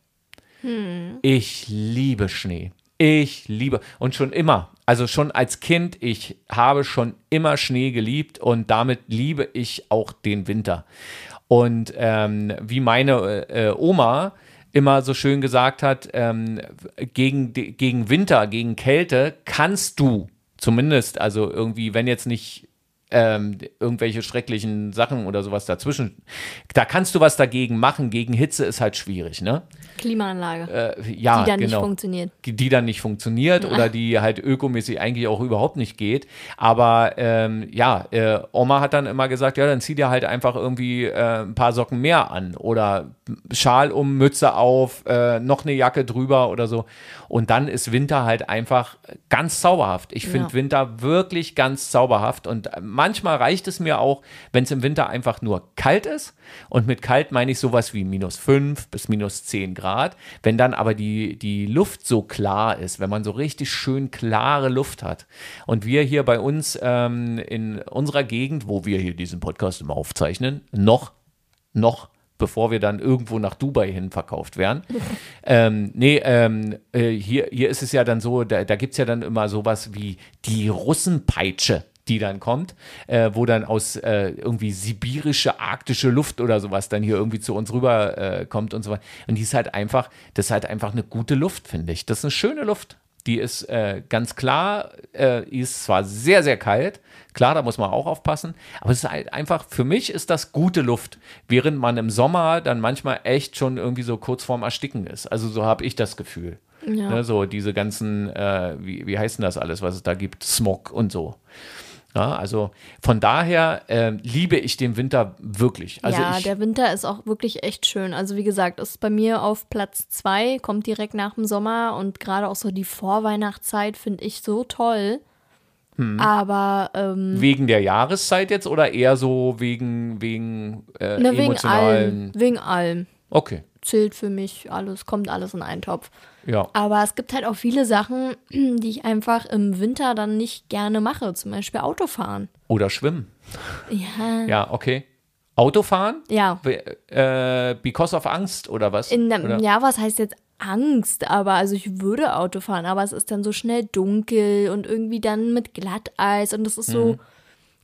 Hm. Ich liebe Schnee. Ich liebe und schon immer, also schon als Kind, ich habe schon immer Schnee geliebt und damit liebe ich auch den Winter. Und ähm, wie meine äh, Oma immer so schön gesagt hat, ähm, gegen, gegen Winter, gegen Kälte kannst du zumindest, also irgendwie, wenn jetzt nicht ähm, irgendwelche schrecklichen Sachen oder sowas dazwischen. Da kannst du was dagegen machen. Gegen Hitze ist halt schwierig, ne? Klimaanlage. Äh, ja, die dann genau. nicht funktioniert. Die dann nicht funktioniert ja. oder die halt ökomäßig eigentlich auch überhaupt nicht geht. Aber ähm, ja, äh, Oma hat dann immer gesagt, ja, dann zieh dir halt einfach irgendwie äh, ein paar Socken mehr an oder Schal um, Mütze auf, äh, noch eine Jacke drüber oder so. Und dann ist Winter halt einfach ganz zauberhaft. Ich finde ja. Winter wirklich ganz zauberhaft und manchmal reicht es mir auch, wenn es im Winter einfach nur kalt ist. Und mit kalt meine ich sowas wie minus 5 bis minus 10 Grad. Wenn dann aber die, die Luft so klar ist, wenn man so richtig schön klare Luft hat. Und wir hier bei uns ähm, in unserer Gegend, wo wir hier diesen Podcast immer aufzeichnen, noch, noch bevor wir dann irgendwo nach Dubai hin verkauft werden. ähm, nee, ähm, äh, hier, hier ist es ja dann so, da, da gibt es ja dann immer sowas wie die Russenpeitsche die dann kommt, äh, wo dann aus äh, irgendwie sibirische, arktische Luft oder sowas dann hier irgendwie zu uns rüber äh, kommt und so weiter. Und die ist halt einfach, das ist halt einfach eine gute Luft, finde ich. Das ist eine schöne Luft. Die ist äh, ganz klar, äh, ist zwar sehr, sehr kalt, klar, da muss man auch aufpassen, aber es ist halt einfach, für mich ist das gute Luft, während man im Sommer dann manchmal echt schon irgendwie so kurz vorm Ersticken ist. Also so habe ich das Gefühl. Ja. Ne, so diese ganzen, äh, wie, wie heißt denn das alles, was es da gibt, Smog und so. Ja, also von daher äh, liebe ich den Winter wirklich. Also ja, ich, der Winter ist auch wirklich echt schön. Also wie gesagt, ist bei mir auf Platz zwei, kommt direkt nach dem Sommer und gerade auch so die Vorweihnachtszeit finde ich so toll. Hm. Aber ähm, wegen der Jahreszeit jetzt oder eher so wegen wegen äh, ne, wegen allem, wegen allem. Okay. Zählt für mich alles, kommt alles in einen Topf. Ja. Aber es gibt halt auch viele Sachen, die ich einfach im Winter dann nicht gerne mache. Zum Beispiel Autofahren. Oder schwimmen. Ja. Ja, okay. Autofahren? Ja. Äh, because of Angst oder was? In, oder? Ja, was heißt jetzt Angst? Aber also ich würde Auto fahren, aber es ist dann so schnell dunkel und irgendwie dann mit Glatteis und das ist so, mhm.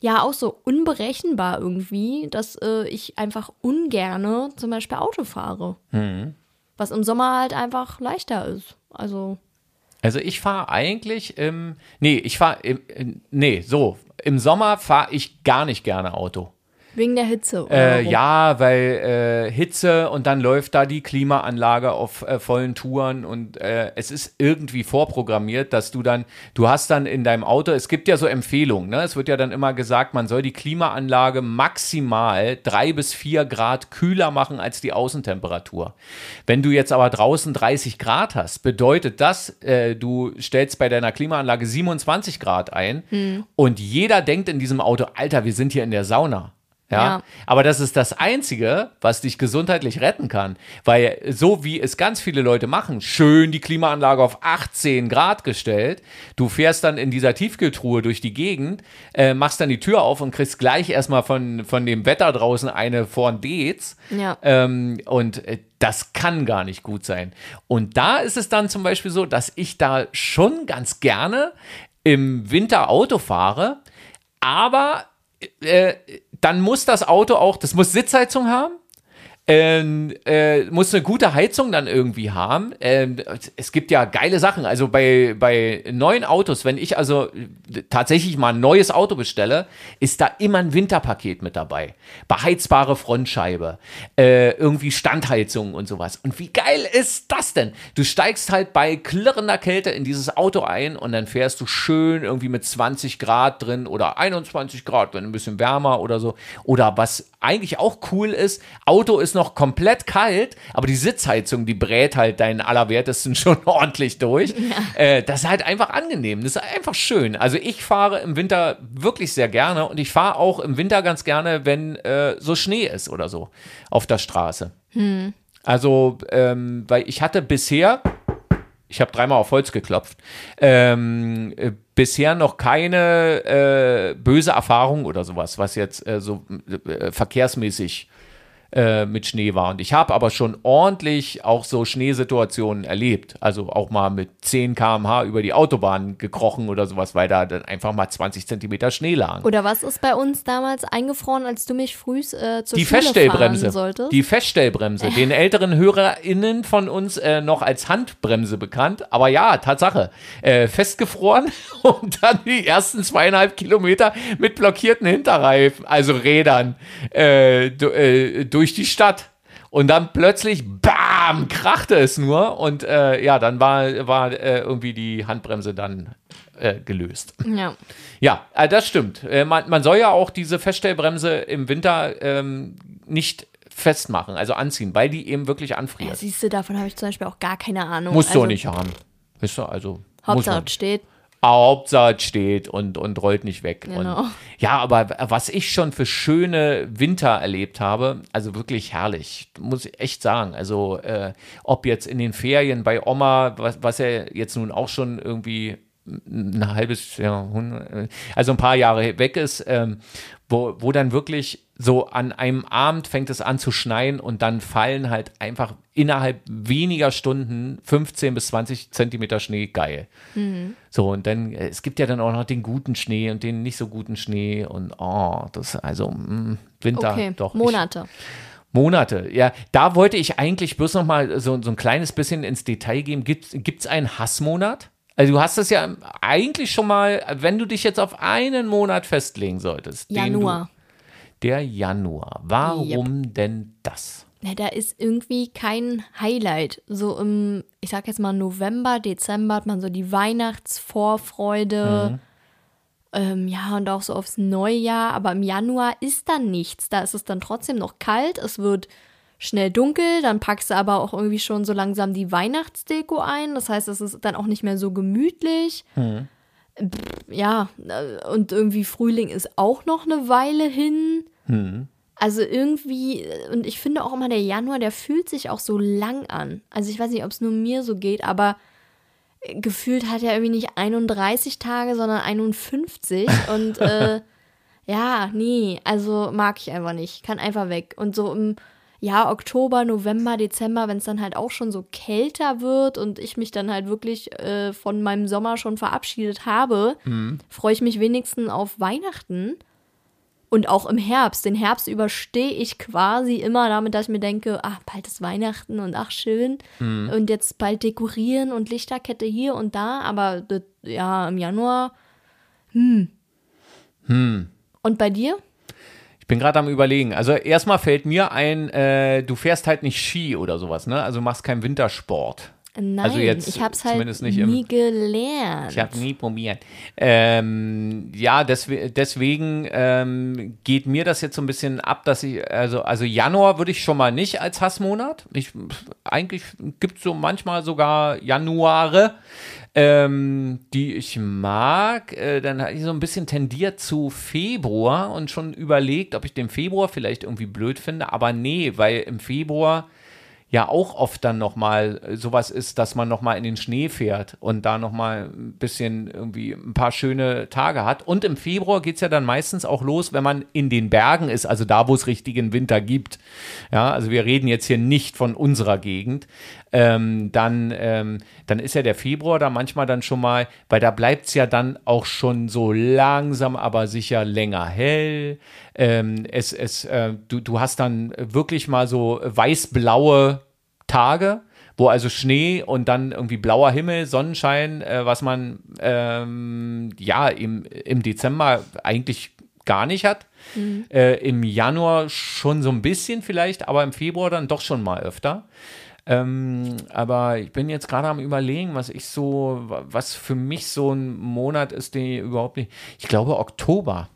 ja, auch so unberechenbar irgendwie, dass äh, ich einfach ungerne zum Beispiel Auto fahre. Mhm. Was im Sommer halt einfach leichter ist. Also. Also ich fahre eigentlich im, nee, ich fahre, nee, so, im Sommer fahre ich gar nicht gerne Auto. Wegen der Hitze. Äh, ja, weil äh, Hitze und dann läuft da die Klimaanlage auf äh, vollen Touren und äh, es ist irgendwie vorprogrammiert, dass du dann, du hast dann in deinem Auto, es gibt ja so Empfehlungen, ne? es wird ja dann immer gesagt, man soll die Klimaanlage maximal drei bis vier Grad kühler machen als die Außentemperatur. Wenn du jetzt aber draußen 30 Grad hast, bedeutet das, äh, du stellst bei deiner Klimaanlage 27 Grad ein hm. und jeder denkt in diesem Auto, Alter, wir sind hier in der Sauna. Ja? ja? Aber das ist das Einzige, was dich gesundheitlich retten kann. Weil so wie es ganz viele Leute machen, schön die Klimaanlage auf 18 Grad gestellt, du fährst dann in dieser Tiefkühltruhe durch die Gegend, äh, machst dann die Tür auf und kriegst gleich erstmal von, von dem Wetter draußen eine vorn Dez. Ja. Ähm, und äh, das kann gar nicht gut sein. Und da ist es dann zum Beispiel so, dass ich da schon ganz gerne im Winter Auto fahre, aber äh, dann muss das Auto auch, das muss Sitzheizung haben. Ähm, äh, muss eine gute Heizung dann irgendwie haben. Ähm, es gibt ja geile Sachen. Also bei, bei neuen Autos, wenn ich also tatsächlich mal ein neues Auto bestelle, ist da immer ein Winterpaket mit dabei. Beheizbare Frontscheibe, äh, irgendwie Standheizung und sowas. Und wie geil ist das denn? Du steigst halt bei klirrender Kälte in dieses Auto ein und dann fährst du schön irgendwie mit 20 Grad drin oder 21 Grad, wenn ein bisschen wärmer oder so. Oder was eigentlich auch cool ist, Auto ist noch noch komplett kalt, aber die Sitzheizung, die brät halt deinen Allerwertesten schon ordentlich durch. Ja. Äh, das ist halt einfach angenehm. Das ist einfach schön. Also ich fahre im Winter wirklich sehr gerne und ich fahre auch im Winter ganz gerne, wenn äh, so Schnee ist oder so auf der Straße. Hm. Also, ähm, weil ich hatte bisher, ich habe dreimal auf Holz geklopft, ähm, äh, bisher noch keine äh, böse Erfahrung oder sowas, was jetzt äh, so äh, verkehrsmäßig äh, mit Schnee war. Und ich habe aber schon ordentlich auch so Schneesituationen erlebt. Also auch mal mit 10 km/h über die Autobahn gekrochen oder sowas, weil da dann einfach mal 20 Zentimeter Schnee lagen. Oder was ist bei uns damals eingefroren, als du mich früh äh, zur die Schule Feststellbremse. fahren solltest? Die Feststellbremse. Den älteren HörerInnen von uns äh, noch als Handbremse bekannt. Aber ja, Tatsache. Äh, festgefroren und dann die ersten zweieinhalb Kilometer mit blockierten Hinterreifen, also Rädern, äh, äh durch durch die Stadt. Und dann plötzlich, bam, krachte es nur. Und äh, ja, dann war, war äh, irgendwie die Handbremse dann äh, gelöst. Ja. Ja, äh, das stimmt. Äh, man, man soll ja auch diese Feststellbremse im Winter ähm, nicht festmachen, also anziehen, weil die eben wirklich anfriert. Ja, siehst du, davon habe ich zum Beispiel auch gar keine Ahnung. Musst also, du auch nicht haben. Weißt du, also. Hauptsache steht. Hauptsache steht und, und rollt nicht weg. Genau. Und, ja, aber was ich schon für schöne Winter erlebt habe, also wirklich herrlich, muss ich echt sagen. Also äh, ob jetzt in den Ferien bei Oma, was, was ja jetzt nun auch schon irgendwie ein halbes Jahr, also ein paar Jahre weg ist, ähm, wo, wo dann wirklich so an einem Abend fängt es an zu schneien und dann fallen halt einfach innerhalb weniger Stunden 15 bis 20 Zentimeter Schnee geil. Mhm. So, und dann, äh, es gibt ja dann auch noch den guten Schnee und den nicht so guten Schnee und oh, das, also mh, mm, Winter okay. doch. Monate. Ich, Monate, ja. Da wollte ich eigentlich bloß noch mal so, so ein kleines bisschen ins Detail gehen. Gibt es einen Hassmonat? Also du hast es ja eigentlich schon mal, wenn du dich jetzt auf einen Monat festlegen solltest. Januar. Du, der Januar. Warum yep. denn das? Na, da ist irgendwie kein Highlight. So im, ich sag jetzt mal November, Dezember hat man so die Weihnachtsvorfreude. Mhm. Ähm, ja, und auch so aufs Neujahr. Aber im Januar ist dann nichts. Da ist es dann trotzdem noch kalt. Es wird schnell dunkel, dann packst du aber auch irgendwie schon so langsam die Weihnachtsdeko ein. Das heißt, es ist dann auch nicht mehr so gemütlich. Mhm. Ja, äh, und irgendwie Frühling ist auch noch eine Weile hin. Mhm. Also irgendwie, und ich finde auch immer, der Januar, der fühlt sich auch so lang an. Also ich weiß nicht, ob es nur mir so geht, aber gefühlt hat er irgendwie nicht 31 Tage, sondern 51. Und äh, ja, nee, also mag ich einfach nicht. Kann einfach weg. Und so im ja, Oktober, November, Dezember, wenn es dann halt auch schon so kälter wird und ich mich dann halt wirklich äh, von meinem Sommer schon verabschiedet habe, mhm. freue ich mich wenigstens auf Weihnachten. Und auch im Herbst. Den Herbst überstehe ich quasi immer damit, dass ich mir denke, ach, bald ist Weihnachten und ach, schön. Mhm. Und jetzt bald dekorieren und Lichterkette hier und da. Aber ja, im Januar, hm. Hm. Und bei dir? Bin gerade am überlegen. Also erstmal fällt mir ein, äh, du fährst halt nicht Ski oder sowas, ne? Also machst keinen Wintersport. Nein, also jetzt ich habe es halt nie im, gelernt. Ich habe nie probiert. Ähm, ja, deswegen, deswegen ähm, geht mir das jetzt so ein bisschen ab, dass ich, also, also Januar würde ich schon mal nicht als Hassmonat. Ich, eigentlich gibt es so manchmal sogar Januare, ähm, die ich mag. Äh, dann hatte ich so ein bisschen tendiert zu Februar und schon überlegt, ob ich den Februar vielleicht irgendwie blöd finde. Aber nee, weil im Februar ja auch oft dann nochmal sowas ist, dass man nochmal in den Schnee fährt und da nochmal ein bisschen irgendwie ein paar schöne Tage hat. Und im Februar geht es ja dann meistens auch los, wenn man in den Bergen ist, also da, wo es richtigen Winter gibt. Ja, also wir reden jetzt hier nicht von unserer Gegend. Ähm, dann, ähm, dann ist ja der Februar da manchmal dann schon mal, weil da bleibt es ja dann auch schon so langsam, aber sicher länger hell. Ähm, es, es, äh, du, du hast dann wirklich mal so weiß-blaue Tage, wo also Schnee und dann irgendwie blauer Himmel, Sonnenschein, äh, was man ähm, ja im, im Dezember eigentlich gar nicht hat. Mhm. Äh, Im Januar schon so ein bisschen vielleicht, aber im Februar dann doch schon mal öfter. Ähm, aber ich bin jetzt gerade am überlegen, was ich so, was für mich so ein Monat ist, den überhaupt nicht. Ich glaube Oktober.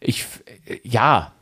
Ich, ja,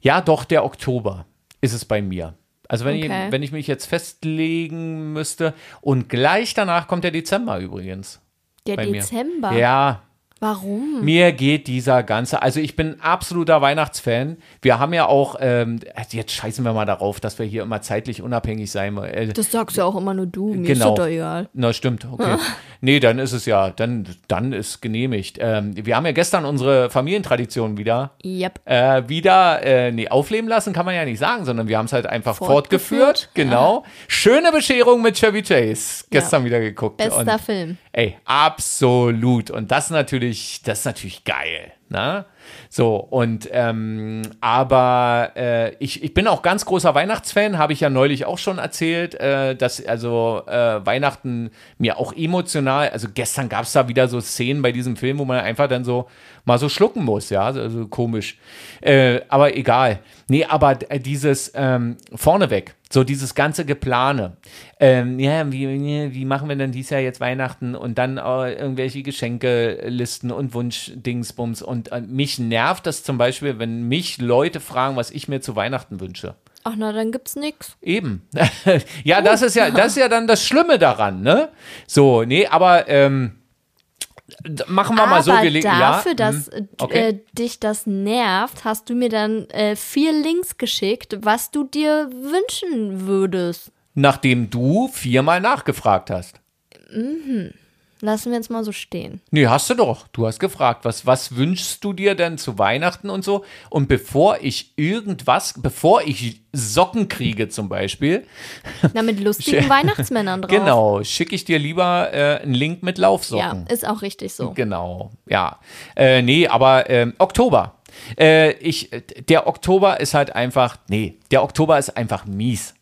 ja, doch, der Oktober ist es bei mir. Also wenn, Okay. ich, wenn ich mich jetzt festlegen müsste und gleich danach kommt der Dezember übrigens. Der Dezember. Mir. Ja, Warum? mir geht dieser ganze, also ich bin absoluter Weihnachtsfan. Wir haben ja auch, ähm, jetzt scheißen wir mal darauf, dass wir hier immer zeitlich unabhängig sein. Äh, Das sagst ja auch immer nur du. Mir Genau. ist das doch egal. Na, stimmt, okay. nee, dann ist es ja, dann, dann ist genehmigt. Ähm, wir haben ja gestern unsere Familientradition wieder, Yep. äh, wieder, äh, nee, aufleben lassen kann man ja nicht sagen, sondern wir haben es halt einfach fortgeführt. Fortgeführt, Genau. Schöne Bescherung mit Chevy Chase. Gestern wieder geguckt. Bester Und, Film. Ey, absolut. Und das natürlich, das ist natürlich geil. Ne? So, und ähm, aber äh, ich, ich bin auch ganz großer Weihnachtsfan, habe ich ja neulich auch schon erzählt, äh, dass also äh, Weihnachten mir auch emotional, also gestern gab es da wieder so Szenen bei diesem Film, wo man einfach dann so mal so schlucken muss, ja, also komisch. Äh, aber egal. Nee, aber äh, dieses ähm, vorneweg, so dieses ganze Geplane. Ähm, ja, wie, wie machen wir denn dieses Jahr jetzt Weihnachten und dann äh, irgendwelche Geschenkelisten und Wunschdingsbums und äh, mich nervt das zum Beispiel, wenn mich Leute fragen, was ich mir zu Weihnachten wünsche. Ach na, dann gibt's nix. Eben. ja, das ist ja, das ist ja dann das Schlimme daran, ne? So, nee, aber ähm, machen wir mal so Aber gelegen. dafür, ja, dass hm, äh, okay. äh, dich das nervt, hast du mir dann äh, vier Links geschickt, was du dir wünschen würdest. nachdem du viermal nachgefragt hast. Lassen wir jetzt mal so stehen. Nee, hast du doch. Du hast gefragt, was, was wünschst du dir denn zu Weihnachten und so? Und bevor ich irgendwas, bevor ich Socken kriege zum Beispiel, Na, mit lustigen Weihnachtsmännern drauf. genau, schicke ich dir lieber äh, einen Link mit Ja, Laufsocken. ist auch richtig so. Genau, ja. Äh, nee, aber ähm, Oktober. Äh, ich, der Oktober ist halt einfach, nee, der Oktober ist einfach mies.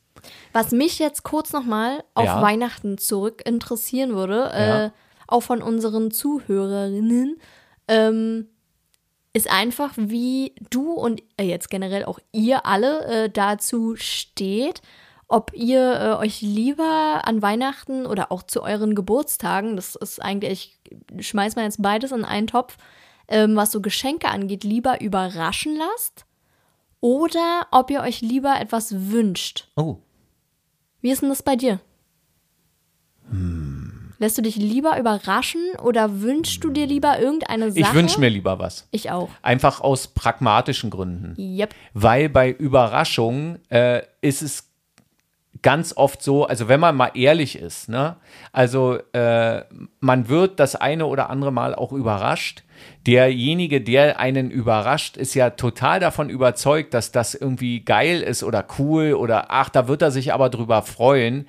Was mich jetzt kurz nochmal auf Ja. Weihnachten zurück interessieren würde, Ja. Auch von unseren Zuhörerinnen, ähm, ist einfach, wie du und äh, jetzt generell auch ihr alle äh, dazu steht, ob ihr äh, euch lieber an Weihnachten oder auch zu euren Geburtstagen, das ist eigentlich, ich schmeiß mal jetzt beides in einen Topf, ähm, was so Geschenke angeht, lieber überraschen lasst oder ob ihr euch lieber etwas wünscht. Oh. Wie ist denn das bei dir? Hm. Lässt du dich lieber überraschen oder wünschst du dir lieber irgendeine Sache? Ich wünsche mir lieber was. Ich auch. Einfach aus pragmatischen Gründen. Yep. Weil bei Überraschungen äh, ist es ganz oft so, also wenn man mal ehrlich ist, ne, also äh, man wird das eine oder andere Mal auch überrascht. Derjenige, der einen überrascht, ist ja total davon überzeugt, dass das irgendwie geil ist oder cool oder ach, da wird er sich aber drüber freuen.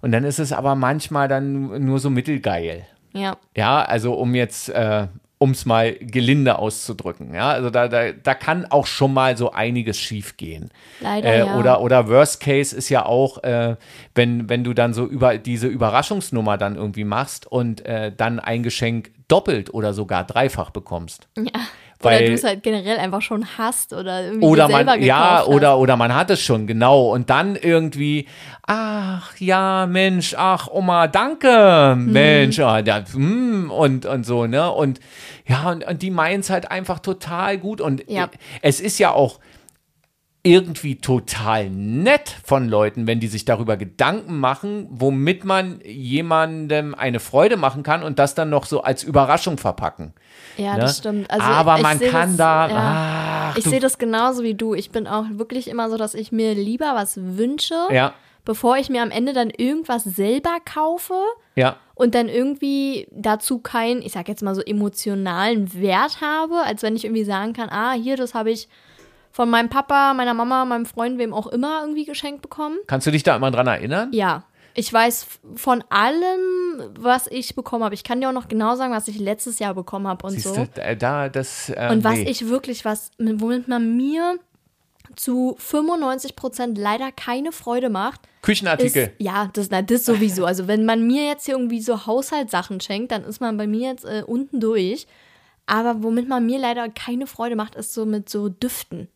Und dann ist es aber manchmal dann nur so mittelgeil. Ja. Ja, also um jetzt, äh, um es mal gelinde auszudrücken. Ja, also da, da, da kann auch schon mal so einiges schief gehen. Leider Äh, ja. oder, oder Worst Case ist ja auch, äh, wenn, wenn du dann so über diese Überraschungsnummer dann irgendwie machst und äh, dann ein Geschenk doppelt oder sogar dreifach bekommst. ja. Weil- oder du es halt generell einfach schon hast oder irgendwie Oder selber man, ja, gekauft oder, oder man hat es schon, genau. Und dann irgendwie, ach ja, Mensch, ach Oma, danke, Mhm. Mensch, ah, da, hm, und, und so, ne? Und ja, und, und die meinen es halt einfach total gut. Und Ja. es ist ja auch irgendwie total nett von Leuten, wenn die sich darüber Gedanken machen, womit man jemandem eine Freude machen kann und das dann noch so als Überraschung verpacken. Ja, ne? das stimmt. Also Aber man kann das, da, Ja. ach, ich sehe das genauso wie du. Ich bin auch wirklich immer so, dass ich mir lieber was wünsche, ja, bevor ich mir am Ende dann irgendwas selber kaufe. ja. und dann irgendwie dazu keinen, ich sag jetzt mal so emotionalen Wert habe, als wenn ich irgendwie sagen kann, ah, hier, das habe ich von meinem Papa, meiner Mama, meinem Freund, wem auch immer irgendwie geschenkt bekommen. Kannst du dich da immer dran erinnern? Ja. Ich weiß von allem, was ich bekommen habe. Ich kann dir auch noch genau sagen, was ich letztes Jahr bekommen habe und Siehst so. du, da, da das. Äh, Und was nee. ich wirklich, was, womit man mir zu 95 Prozent leider keine Freude macht, ist, Küchenartikel. ja, das, na, das sowieso. Also wenn man mir jetzt hier irgendwie so Haushaltssachen schenkt, dann ist man bei mir jetzt äh, unten durch. Aber womit man mir leider keine Freude macht, ist so mit so Düften.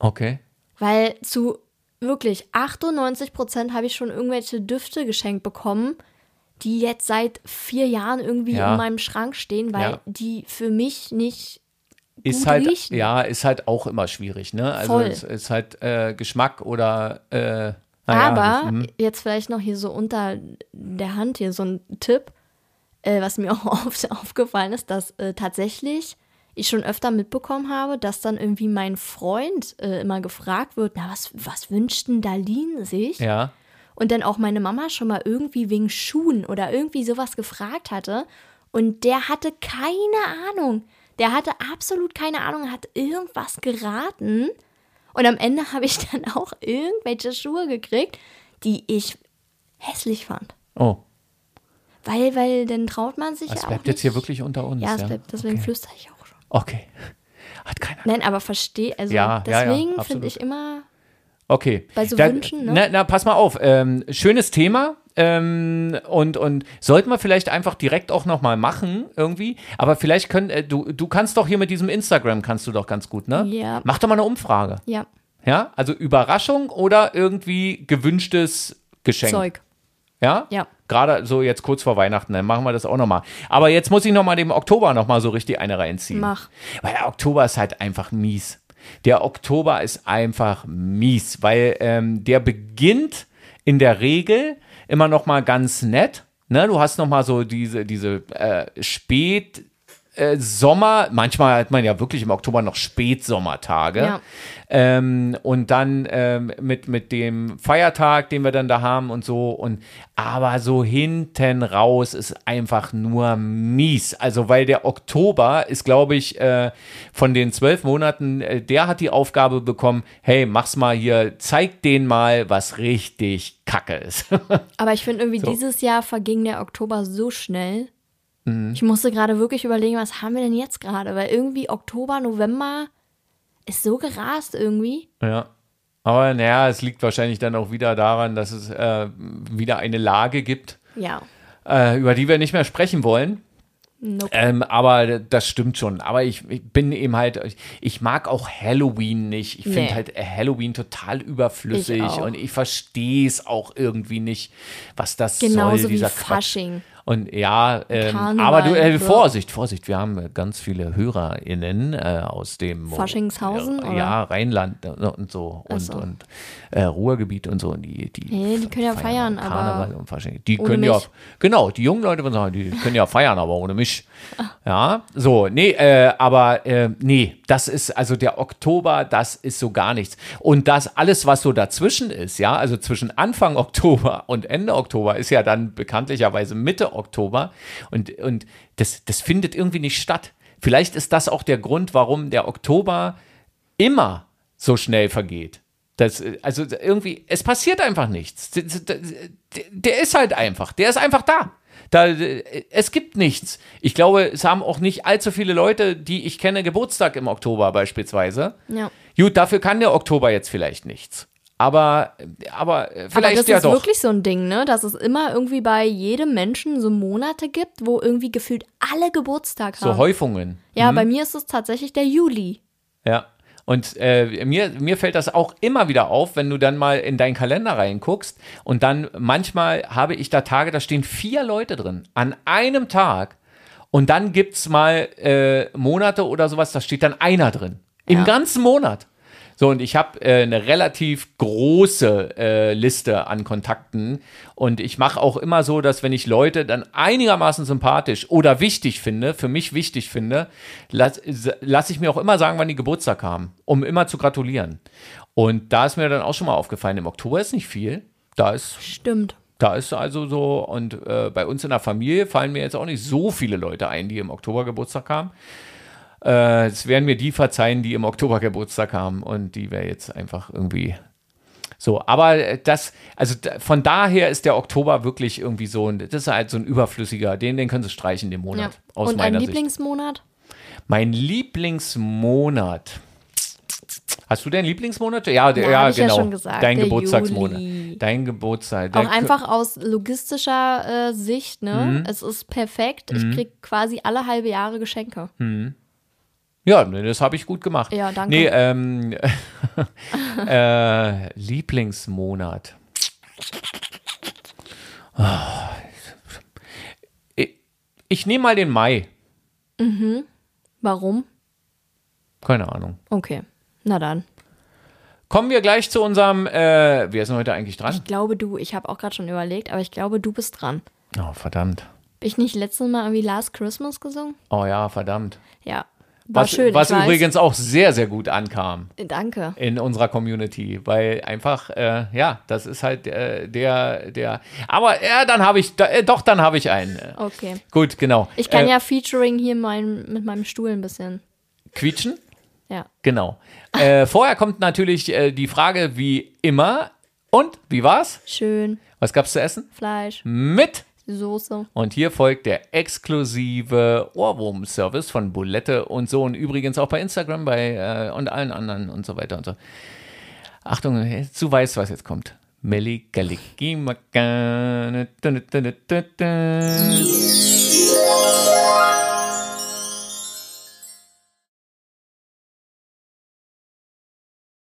Okay. Weil zu wirklich 98 Prozent habe ich schon irgendwelche Düfte geschenkt bekommen, die jetzt seit vier Jahren irgendwie Ja. in meinem Schrank stehen, weil Ja. die für mich nicht ist halt, riechen. ja, ist halt auch immer schwierig, ne? Also Voll. es ist halt äh, Geschmack oder äh, Aber das- hm. jetzt vielleicht noch hier so unter der Hand hier so ein Tipp, äh, was mir auch oft aufgefallen ist, dass äh, tatsächlich ich schon öfter mitbekommen habe, dass dann irgendwie mein Freund äh, immer gefragt wird, na, was, was wünscht denn Darlene sich? ja. Und dann auch meine Mama schon mal irgendwie wegen Schuhen oder irgendwie sowas gefragt hatte. Und der hatte keine Ahnung. Der hatte absolut keine Ahnung, hat irgendwas geraten. Und am Ende habe ich dann auch irgendwelche Schuhe gekriegt, die ich hässlich fand. Oh, Weil, weil dann traut man sich das ja auch bleibt nicht. jetzt hier wirklich unter uns. Ja, es ja? bleibt, deswegen okay. flüstere ich auch. Okay. Hat keiner. Nein, aber verstehe, also Ja, ja, ja, deswegen absolut. finde ich immer, Okay. Bei so Da- Wünschen, ne? Na, na, pass mal auf. Ähm, schönes Thema. Ähm, und, und sollten wir vielleicht einfach direkt auch nochmal machen, irgendwie. Aber vielleicht können, äh, du, du kannst doch hier mit diesem Instagram, kannst du doch ganz gut, ne? Ja. Mach doch mal eine Umfrage. ja, Ja? Also Überraschung oder irgendwie gewünschtes Geschenk. Zeug. Ja? Ja. Gerade so jetzt kurz vor Weihnachten, dann machen wir das auch nochmal. Aber jetzt muss ich nochmal dem Oktober nochmal so richtig eine reinziehen. Mach. Weil der Oktober ist halt einfach mies. Der Oktober ist einfach mies, weil ähm, der beginnt in der Regel immer noch mal ganz nett. Ne? Du hast noch mal so diese, diese äh, Spät- äh, Sommer, manchmal hat man ja wirklich im Oktober noch Spätsommertage. Ja. Ähm, und dann ähm, mit, mit dem Feiertag, den wir dann da haben und so. Und aber so hinten raus ist einfach nur mies. Also, weil der Oktober ist, glaube ich, äh, von den zwölf Monaten, äh, der hat die Aufgabe bekommen, hey, mach's mal hier, zeig denen mal, was richtig Kacke ist. Aber ich finde irgendwie, So. dieses Jahr verging der Oktober so schnell. Mhm. Ich musste gerade wirklich überlegen, was haben wir denn jetzt gerade? Weil irgendwie Oktober, November ist so gerast irgendwie. Ja. Aber naja, es liegt wahrscheinlich dann auch wieder daran, dass es äh, wieder eine Lage gibt, Ja. äh, über die wir nicht mehr sprechen wollen. Nope. Ähm, aber das stimmt schon. Aber ich, ich bin eben halt, ich, mag auch Halloween nicht. Ich finde Nee. halt Halloween total überflüssig Ich und ich verstehe es auch irgendwie nicht, was das Genauso soll, wie dieser Quatsch. Fasching. Und ja, ähm, aber du, äh, ja. Vorsicht, Vorsicht, wir haben äh, ganz viele HörerInnen äh, aus dem Faschingshausen, äh? Ja, Rheinland äh, und so und, so. und äh, Ruhrgebiet und so. Und die, die, Nee, die können ja feiern, aber Karneval und Fasching. Die ohne können ja, mich. genau, die jungen Leute sagen, die können ja feiern, aber ohne mich. Ja, so, nee, aber nee, das ist, also der Oktober, das ist so gar nichts. Und das alles, was so dazwischen ist, ja, also zwischen Anfang Oktober und Ende Oktober ist ja dann bekanntlicherweise Mitte Oktober und, und das, das findet irgendwie nicht statt. Vielleicht ist das auch der Grund, warum der Oktober immer so schnell vergeht. Das, also irgendwie, es passiert einfach nichts. Der, ist halt einfach, der ist einfach da. Da, es gibt nichts. Ich glaube, es haben auch nicht allzu viele Leute, die ich kenne, Geburtstag im Oktober beispielsweise. Ja. Gut, dafür kann der Oktober jetzt vielleicht nichts. Aber, aber äh, Aber vielleicht das ja ist doch. wirklich so ein Ding, ne? Dass es immer irgendwie bei jedem Menschen so Monate gibt, wo irgendwie gefühlt alle Geburtstag so haben. Häufungen. ja, bei mir ist es tatsächlich der Juli. Ja. Und äh, mir, mir fällt das auch immer wieder auf, wenn du dann mal in deinen Kalender reinguckst und dann manchmal habe ich da Tage, da stehen vier Leute drin an einem Tag und dann gibt es mal äh, Monate oder sowas, da steht dann einer drin. Im Ja. ganzen Monat. So, und ich habe äh, eine relativ große äh, Liste an Kontakten. Und ich mache auch immer so, dass wenn ich Leute dann einigermaßen sympathisch oder wichtig finde, für mich wichtig finde, lasse lass ich mir auch immer sagen, wann die Geburtstag haben, um immer zu gratulieren. Und da ist mir dann auch schon mal aufgefallen, im Oktober ist nicht viel. Da ist Stimmt. da ist also so, und äh, bei uns in der Familie fallen mir jetzt auch nicht so viele Leute ein, die im Oktober Geburtstag haben. Äh, Es werden mir die verzeihen, die im Oktober Geburtstag haben und die wäre jetzt einfach irgendwie so. Aber äh, das, also von daher ist der Oktober wirklich irgendwie so, ein- das ist halt so ein überflüssiger, den, den können sie streichen, den Ja. Monat. Aus Und ein meiner Sicht. Lieblingsmonat? Mein Lieblingsmonat. Hast du deinen Lieblingsmonat? Ja, der, Ja, ja, ja genau. schon gesagt, Dein Geburtstagsmonat. Juli. Dein Geburtstag. Auch einfach aus logistischer äh, Sicht, ne? Mhm. Es ist perfekt. Ich krieg quasi alle halbe Jahre Geschenke. Ja, das habe ich gut gemacht. Ja, danke. Nee, ähm, äh, Lieblingsmonat. Ah, Ich, ich nehme mal den Mai. Warum? Keine Ahnung. Okay, na dann. Kommen wir gleich zu unserem, äh, wer ist denn heute eigentlich dran? Ich glaube du, ich habe auch gerade schon überlegt, aber ich glaube du bist dran. Oh, verdammt. Hab ich nicht letztes Mal irgendwie Last Christmas gesungen? Oh ja, verdammt. Ja. War Was, schön. was ich weiß. übrigens auch sehr, sehr gut ankam Danke. in unserer Community, weil einfach, äh, ja, das ist halt äh, der, der, aber ja, dann habe ich, äh, doch, dann habe ich einen. Äh, Okay. Gut, genau. Ich kann äh, ja Featuring hier mein, mit meinem Stuhl ein bisschen. Quietschen? Ja. Genau. Äh, vorher kommt natürlich äh, die Frage, wie immer, und, wie war's? Schön. Was gab's zu essen? Fleisch, Mit Soße. Und hier folgt der exklusive Ohrwurm-Service von Bulette und so und übrigens auch bei Instagram bei, äh, und allen anderen und so weiter und so. Achtung, du weißt, was jetzt kommt. Melli Galiki.